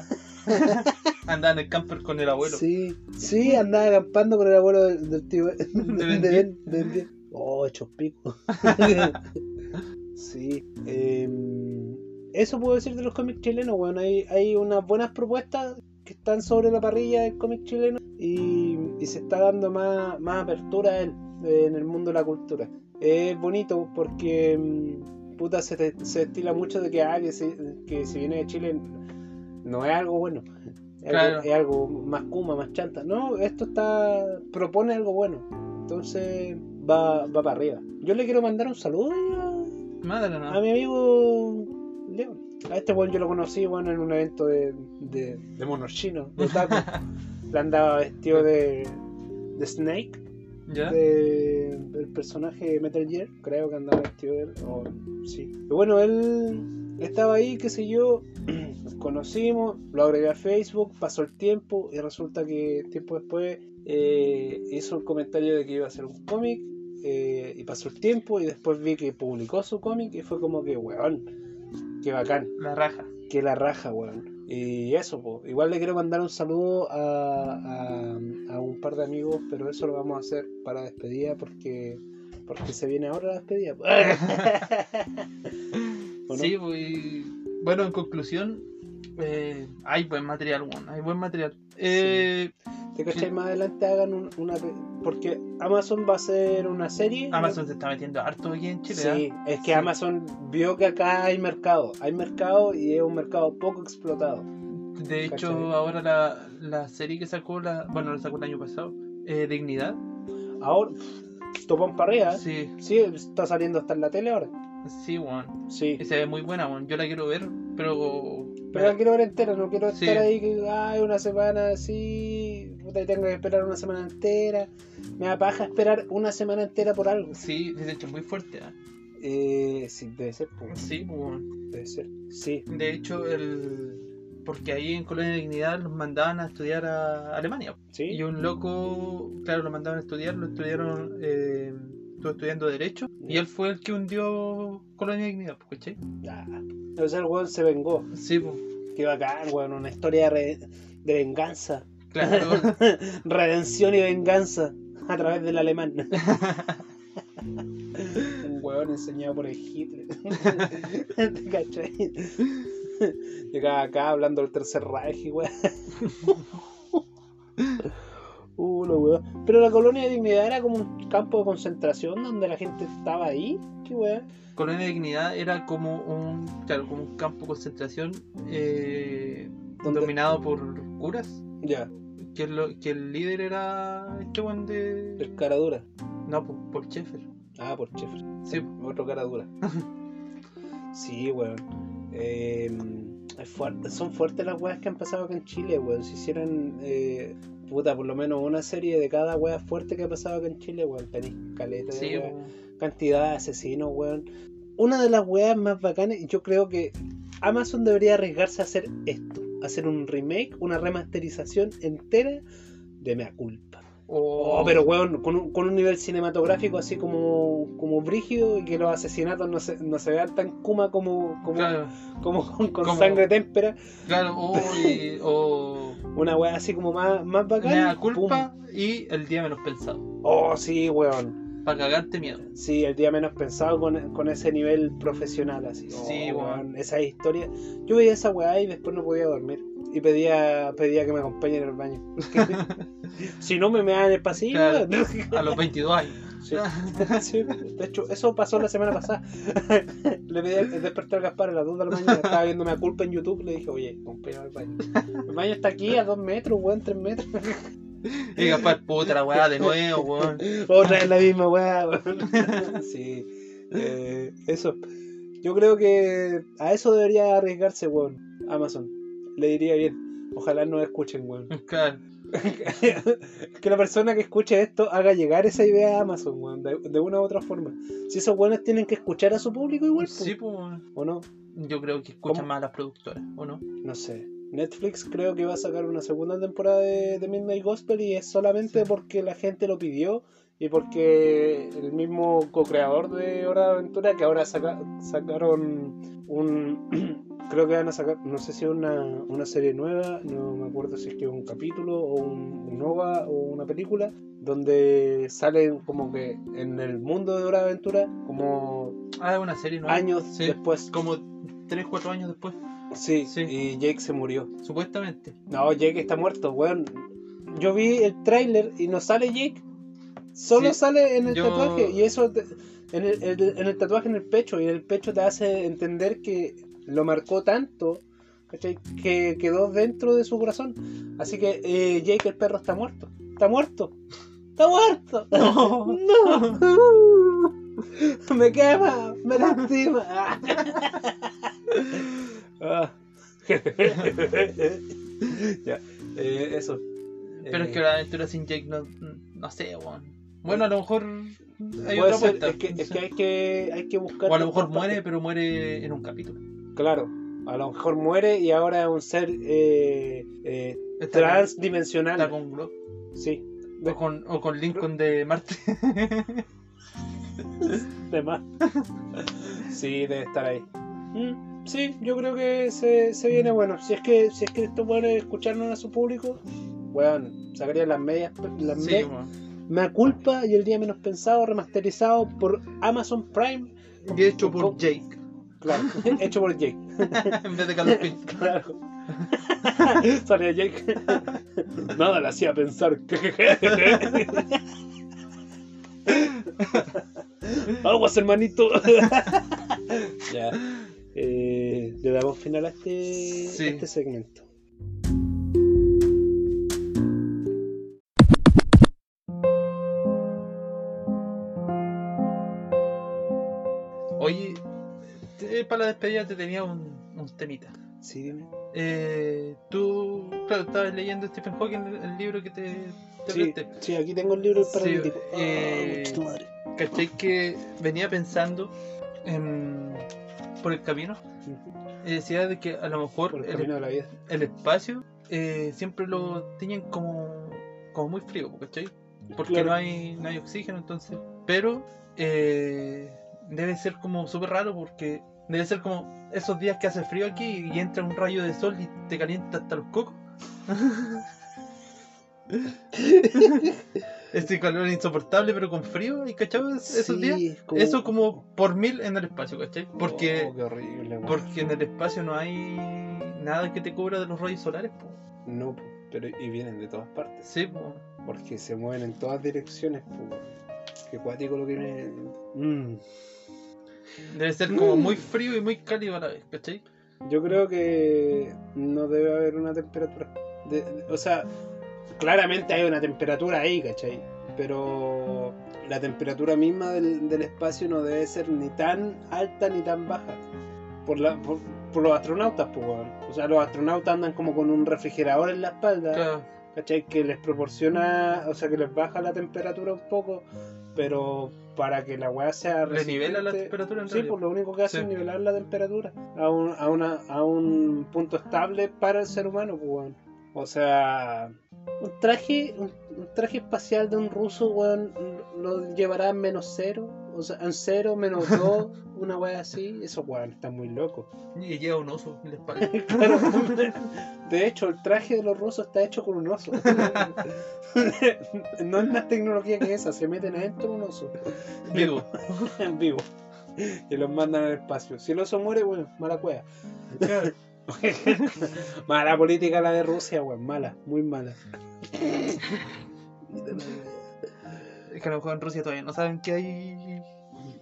[laughs] Andaba en el camper con el abuelo. Sí, sí, andaba acampando con el abuelo del, del tío. De, de, 10. Ben- de 10. Oh, hechos picos. [laughs] sí. em, eso puedo decir de los cómics chilenos, bueno, hay, hay unas buenas propuestas que están sobre la parrilla del cómic chileno y, y se está dando más, más apertura a él, eh, en el mundo de la cultura. Es bonito porque mm, puta se, te- se estila mucho de que, ah, que, si, que si viene de Chile no es algo bueno. Es, Claro. algo, es algo más kuma, más chanta. No, esto está propone algo bueno. Entonces va, va para arriba. Yo le quiero mandar un saludo a, Madre, a mi amigo León. A este weón yo lo conocí bueno, en un evento de, de, de monos chinos, de taco. [laughs] Le andaba vestido de, de Snake, ¿Ya? de- del personaje de Metal Gear. Creo que andaba vestido de él. o- sí. Y bueno, él estaba ahí, qué sé yo. Nos [clears throat] conocimos, lo agregué a Facebook, pasó el tiempo y resulta que tiempo después eh, hizo el comentario de que iba a hacer un cómic eh, y pasó el tiempo y después vi que publicó su cómic y fue como que, weón, qué bacán, La raja. que la raja, weón. Y eso, po. igual le quiero mandar un saludo a, a, a un par de amigos, pero eso lo vamos a hacer para despedida porque porque se viene ahora la despedida. [laughs] Sí, pues, bueno, en conclusión, eh, hay buen material, weón. Hay buen material. Eh, ¿Te cachai? Más adelante hagan un- una. Porque Amazon va a hacer una serie. Amazon se está metiendo harto aquí en Chile. Sí, ¿ah? es que Sí. Amazon vio que acá hay mercado. Hay mercado y es un mercado poco explotado. De hecho, ¿Cachai? ahora la, la serie que sacó, la, bueno, la sacó el año pasado, eh, Dignidad. Ahora, topón para arriba. ¿eh? Sí, Sí, está saliendo hasta en la tele ahora. sí, weón. Sí. Y se ve muy buena, weón. Yo la quiero ver, pero. Pero la quiero ver entera, no quiero Sí. estar ahí que ay, una semana así, puta, tengo que esperar una semana entera. Me da paja esperar una semana entera por algo. Sí, de hecho, muy fuerte. ¿ah? Eh, sí, debe ser, pues. Sí, pues, weón. Debe ser. Sí. De hecho, el... porque ahí en Colonia de Dignidad los mandaban a estudiar a Alemania. Sí. Y un loco, claro, lo mandaban a estudiar, lo estudiaron, eh, estuvo estudiando Derecho, y él fue el que hundió Colonia de Dignidad, ¿cachai? Ah. O sea, el weón se vengó. Sí, pues, Qué bacán, weón. Una historia de, re- de venganza. Claro. [laughs] Redención y venganza a través del alemán. [laughs] Un huevón enseñado por el Hitler. [laughs] ¿Te cachai? Llegaba acá hablando del tercer Reich y weón. Uh, lo weón. Pero la colonia de dignidad era como un campo de concentración donde la gente estaba ahí. Qué weón. Colonia de Dignidad era como un, claro, como un campo de concentración eh, dominado por curas, Ya, que, el lo- que el líder era este weón de... el cara dura. No, pues, por Sheffer. Ah, por Sheffer. Sí, Otro cara dura. [laughs] sí, weón. Eh, fuerte- son fuertes las weas que han pasado acá en Chile, weón. Si hicieran, eh, puta, por lo menos una serie de cada wea fuerte que ha pasado acá en Chile, weón. Tenéis caleta de sí, cantidad de asesinos, weón. Una de las weas más bacanas, yo creo que Amazon debería arriesgarse a hacer esto. Hacer un remake, una remasterización entera de Mea Culpa. o- Oh, pero weón, con un, con un nivel cinematográfico así como, como brígido y que los asesinatos no se, no se vean tan kuma como, como, Claro, como con, Como- sangre témpera. claro, o, y- [laughs] o Una weá así como más, más bacán. Mea culpa y el día menos pensado. Oh, sí, weón. Para cagarte miedo. Sí, el día menos pensado con, con ese nivel profesional así. Oh, Sí, weón. Esa historia. Yo veía esa weá y después no podía dormir. Y pedía, pedía que me acompañen en el baño. [laughs] si no me meaban en el pasillo. Claro. [laughs] A los 22 años. Sí. [laughs] Sí, de hecho, eso pasó la semana pasada. le pedí el despertar a Gaspar a las 2 de la mañana. Estaba viendo una culpa en YouTube. Le dije, oye, acompáñame al baño. El baño está aquí a 2 metros, weón, 3 metros. [laughs] Y capaz, puta la weá de nuevo, weón. Otra vez la misma weá, weón. [laughs] Sí, eh, eso. Yo creo que a eso debería arriesgarse, weón. Amazon. Le diría bien. Ojalá no escuchen, weón. [laughs] Claro. que la persona que escuche esto haga llegar esa idea a Amazon, weón, de, de una u otra forma. Si esos weones tienen que escuchar a su público igual, Sí, pues. ¿o no? Yo creo que escuchan ¿Cómo? más a las productoras, ¿o no? No sé. Netflix creo que va a sacar una segunda temporada de, de Midnight Gospel y es solamente porque la gente lo pidió y porque el mismo co-creador de Hora de Aventura, que ahora saca- sacaron un... [clears throat] creo que van a sacar, no sé si una, una serie nueva, no me acuerdo si es que un capítulo o un, un OVA o una película, donde salen como que en el mundo de Hora de Aventura, como Ah, una serie, ¿no? años Sí. después. Como 3, 4 años después, Sí, Sí. y Jake se murió. supuestamente. No, Jake está muerto, weón. Yo vi el tráiler y no sale Jake. Solo Sí, sale en el yo- tatuaje. Y eso te- en, el, el- en el tatuaje en el pecho. Y el pecho te hace entender que lo marcó tanto. ¿cachai? Que quedó dentro de su corazón. Así que eh, Jake el perro está muerto. Está muerto. Está muerto. [laughs] No. No. [laughs] Me quema. Me lastima. [laughs] Ah. [laughs] ya, eh, eso. Pero es Eh, que la aventura sin Jake no, no sé, weón. Bueno, a lo mejor hay otra ser, vuelta. es que, es hay que hay que buscar. O a lo mejor muere, pero muere en un capítulo. Claro, a lo mejor muere y ahora es un ser eh, eh, Está transdimensional. Está con Glock. Sí, O con, o con Lincoln de Marte. [laughs] de más. sí, debe estar ahí. Mm, sí, yo creo que se, se viene bueno. Si es que si es que esto puede escucharnos a su público, weón, sacarían las medias, las sí, me- weón. Me culpa y el día menos pensado, remasterizado por Amazon Prime. Y hecho por. Jake. Claro, [laughs] hecho por Jake. [laughs] en vez de Carlos. [laughs] Claro. Salía Jake. Nada le hacía pensar. Aguas, hermanito. ya. Eh, le damos final a este, Sí. a este segmento. Oye, te- para la despedida te tenía un, un temita. Sí, dime. Eh, tú, claro, estabas leyendo Stephen Hawking, el, el libro que te, te Sí, sí, aquí tengo el libro del Sí, paralítico. Ah, eh, madre. ¿Cachai? Que venía pensando en- por el camino. Y decía de que a lo mejor Por el el, de la vida. el espacio eh, siempre lo tienen como, como muy frío, ¿cachai? Porque Claro. no hay no hay oxígeno, entonces. Pero eh, debe ser como súper raro porque debe ser como esos días que hace frío aquí y entra un rayo de sol y te calienta hasta los cocos. [laughs] Ese calor insoportable pero con frío, ¿y cachado esos Sí, días? es como- Eso como por mil en el espacio, ¿cachai? Porque, Oh, qué horrible, porque en el espacio no hay nada que te cubra de los rayos solares, po. No, po, pero y vienen de todas partes. Sí, po. Porque se mueven en todas direcciones, po. Qué cuático lo que viene. Mm. Debe ser como muy frío y muy cálido a la vez, ¿cachai? Yo creo que no debe haber una temperatura. De- de- o sea, claramente hay una temperatura ahí, ¿cachai? Pero la temperatura misma del, del espacio no debe ser ni tan alta ni tan baja. Por, la, por, por los astronautas, pues, weón. O sea, los astronautas andan como con un refrigerador en la espalda. Claro. ¿cachai? Que les proporciona, o sea, que les baja la temperatura un poco, pero para que la weá sea Le nivela la resistente- temperatura en Sí, realidad. pues lo único que hace Sí. es nivelar la temperatura a un, a, una, a un punto estable para el ser humano, pues, weón. O sea, un traje, un, un traje espacial de un ruso, weón, lo llevará a menos cero, o sea, en cero, menos [laughs] dos, una weá así. Eso, weón, está muy loco. Y lleva un oso en la espalda. [laughs] Claro. De hecho, el traje de los rusos está hecho con un oso. [laughs] No es más tecnología que esa, se meten adentro de un oso. Digo, En vivo. Y los mandan al espacio. Si el oso muere, bueno, mala cueva. claro. [laughs] Mala política la de Rusia, weón. Mala, muy mala. es que a lo mejor en Rusia todavía no saben que hay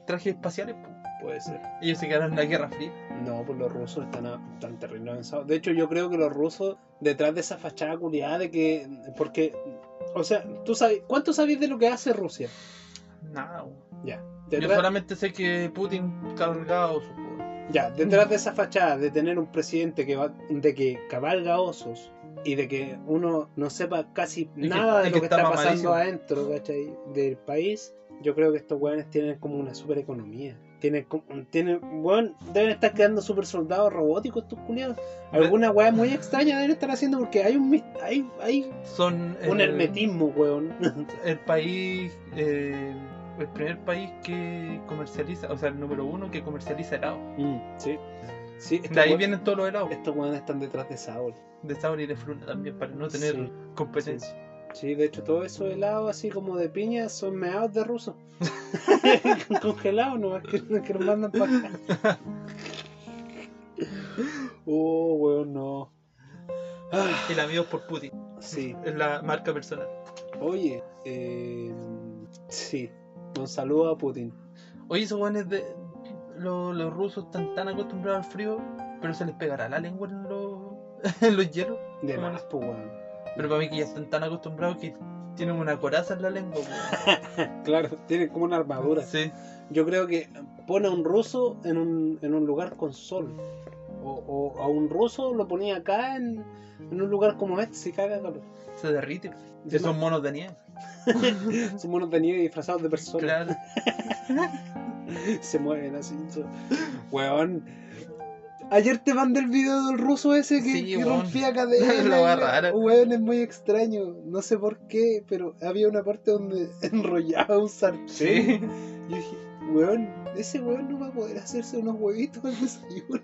trajes espaciales. Puede ser. Ellos se quedaron en la Guerra Fría. No, pues los rusos están, a- están terrible avanzados. De hecho, yo creo que los rusos, detrás de esa fachada culiada de que. Porque. O sea, tú sabes. ¿Cuánto sabes de lo que hace Rusia? Nada, po. Ya. Yo solamente sé que Putin carga osos, po. Ya, detrás de esa fachada de tener un presidente que va, de que cabalga osos y de que uno no sepa casi que- nada de lo que que está pasando adentro, ¿cachai? Del país, yo creo que estos weones tienen como una super economía. Tienen, tienen, weón, deben estar creando super soldados robóticos estos culiados. Alguna weá muy extraña deben estar haciendo porque hay un hay, hay Son un el, hermetismo, weón. el país, eh, el primer país que comercializa, o sea, el número uno que comercializa helado. Mm, sí. Sí, De ahí vienen todos los helados. estos weones están detrás de Saul. De Saur y de Fruna también, para no tener Sí. competencia. Sí, de hecho, todos esos helados así como de piña son meados de ruso. [laughs] Congelados, no es que, que los mandan para acá. Oh, weón, no. Ah, El amigo por Putin, sí, es la marca personal. oye, eh, sí, un saludo a Putin. Oye, esos guanes de. Los, los rusos están tan acostumbrados al frío, pero se les pegará la lengua en los, [laughs] en los hielos. De ¿Cómo más, pues, weón. Pero para mí que ya están tan acostumbrados que tienen una coraza en la lengua. weón. [laughs] Claro, tienen como una armadura. Sí. Yo creo que pone a un ruso en un, en un lugar con sol. O, o a un ruso lo ponía acá en, en un lugar como este, se caga calor. Se derriten. De Que son monos de nieve. [laughs] Son monos de nieve disfrazados de personas. Claro. [laughs] Se mueven así. Weón. Ayer te mandé el video del ruso ese que, Sí, que rompía [laughs] cadena. La wea rara. Weón, es muy extraño. No sé por qué, pero había una parte donde enrollaba un sartén. Sí. Yo dije, weón, ese weón no va a poder hacerse unos huevitos al desayuno.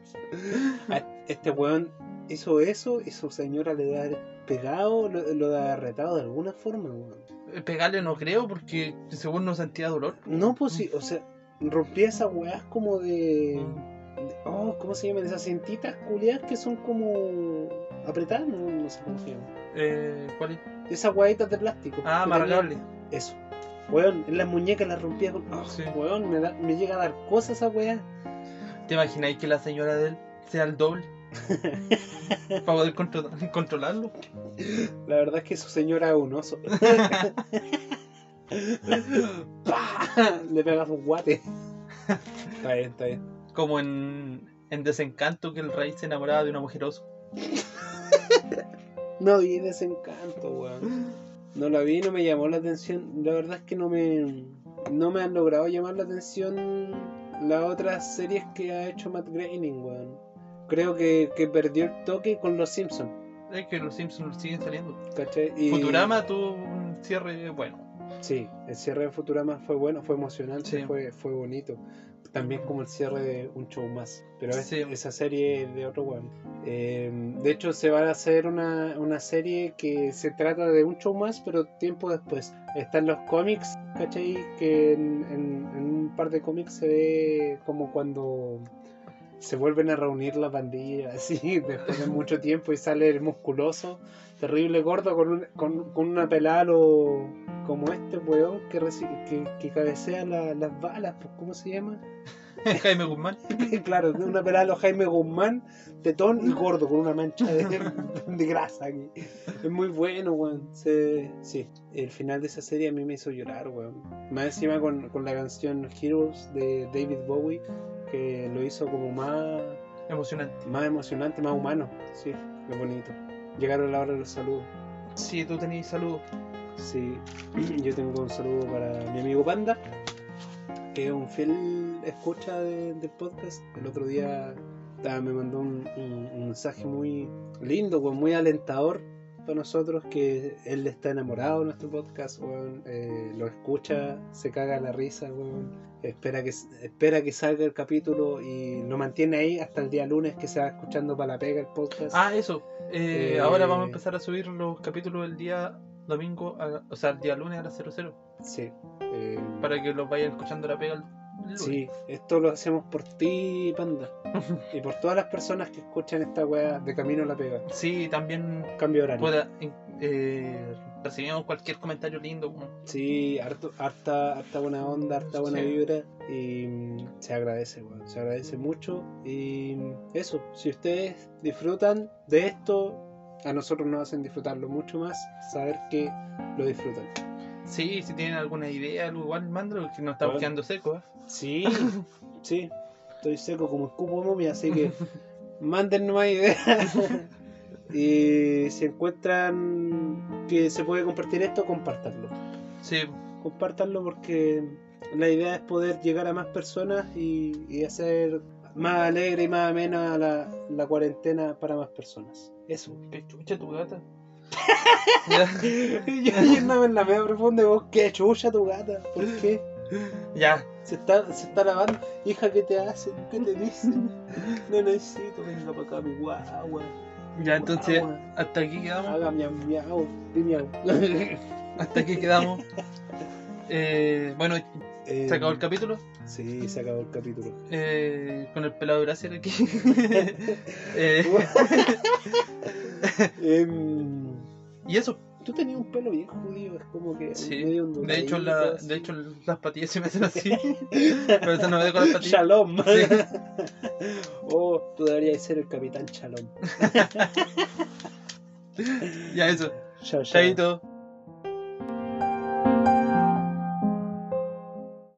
Este weón hizo eso y su señora le da pegado, lo, lo da retado de alguna forma, weón. Eh, Pegarle no creo porque según no sentía dolor. No, pues sí, o sea, rompía esas weas como de. De- oh, ¿cómo se llaman? Esas cintitas culiadas que son como. apretadas, no, no sé cómo se llaman. Eh, ¿Cuál es? Esas hueaditas de plástico. Ah, tenían- Eso. Weón, en las muñecas las rompía con. oh, Sí. Weón, me, da- me llega a dar cosas esa wea. ¿Te imagináis que la señora de él sea el doble? [laughs] Para poder contro- controlarlo. La verdad es que su señora es un oso. [laughs] Le pegas un guate. Está bien, está bien. Como en, en Desencanto que el rey se enamoraba de una mujer oso. [laughs] No vi desencanto, weón. No la vi, no me llamó la atención. La verdad es que no me. No me han logrado llamar la atención las otras series que ha hecho Matt Groening, weón. Creo que, que perdió el toque con Los Simpsons, Es que los Simpsons siguen saliendo. ¿cachai? Y- Futurama tuvo un cierre bueno. Sí, el cierre de Futurama fue bueno, fue emocionante, Sí. fue, fue bonito. También como el cierre de un show más. Pero es- Sí. esa serie de otro weón. Eh, de hecho, se va a hacer una, una serie que se trata de un show más, pero tiempo después. Están los cómics, ¿cachai? Que en, en- en un par de cómics se ve como cuando se vuelven a reunir la pandilla, [laughs] así, después de mucho tiempo y sale el musculoso, terrible gordo con, un- con, con una pelada lo- como este weón que, que, que cabecea la- las balas, pues, ¿cómo se llama? Jaime Guzmán. [laughs] claro, una pelada a los Jaime Guzmán, tetón y gordo, con una mancha de, [laughs] de grasa aquí. Es muy bueno, weón. Se- sí, el final de esa serie a mí me hizo llorar, weón. Más encima con, con la canción Heroes de David Bowie, que lo hizo como más, Emocionante. más emocionante, más humano. Sí, qué bonito. Llegaron la hora de los saludos. Sí, tú tenías salud. Sí, [clears throat] yo tengo un saludo para mi amigo Panda, que es un fiel escucha de- del podcast. El otro día me mandó un, un- un mensaje muy lindo, weón, muy alentador para nosotros, que él está enamorado de nuestro podcast, weón, eh, lo escucha, se caga la risa, weón, espera que, espera que salga el capítulo y lo mantiene ahí hasta el día lunes que se va escuchando para la pega el podcast. Ah, eso. Eh, Eh, Ahora vamos a empezar a subir los capítulos el día domingo, a- o sea, el día lunes a las 00. Sí. eh, Para que los vayan escuchando la pega el. Sí, esto lo hacemos por ti, Panda. [laughs] y por todas las personas que escuchan esta weá de camino a la pega. Sí, también Cambio horario. pueda, eh, recibimos cualquier comentario lindo. Sí, harto- harta, harta buena onda, harta buena Sí. vibra. Y mm, se agradece, weón. Se agradece mucho. Y mm, eso, si ustedes disfrutan de esto, a nosotros nos hacen disfrutarlo mucho más. Saber que lo disfrutan. Sí, si tienen alguna idea, igual, mándalo, que nos estamos Bueno. quedando secos. ¿eh? Sí, [laughs] sí. Estoy seco como el cubo momia, así que [laughs] manden más ideas. [laughs] y si encuentran que se puede compartir esto, compártanlo. Sí, Compártanlo porque la idea es poder llegar a más personas y, y hacer más alegre y más amena la, la cuarentena para más personas. Eso. qué chucha tu gata. [laughs] Yo yéndome en la media profunda y vos, qué chucha tu gata, ¿por qué? ya, Se está, se está lavando. Hija, ¿qué te hacen? ¿Qué te dicen? No necesito, venga para acá, mi guagua. ya, entonces, Guagua. hasta aquí quedamos. Haga miau, miau, di miau. [laughs] Hasta aquí quedamos. Eh, bueno, Eh, se acabó el capítulo. Sí, se acabó el capítulo. Eh, con el pelado Gracias aquí. [laughs] Eh, Em, y eso. Tú tenías un pelo bien judío, es como que Sí. medio De hecho, la, de hecho, las patillas se me hacen así. [laughs] Pero eso no me dejo las patillas. Shalom. Sí. [laughs] oh, tú deberías ser el capitán Shalom. [laughs] Ya eso. Chao, chao. Chaito.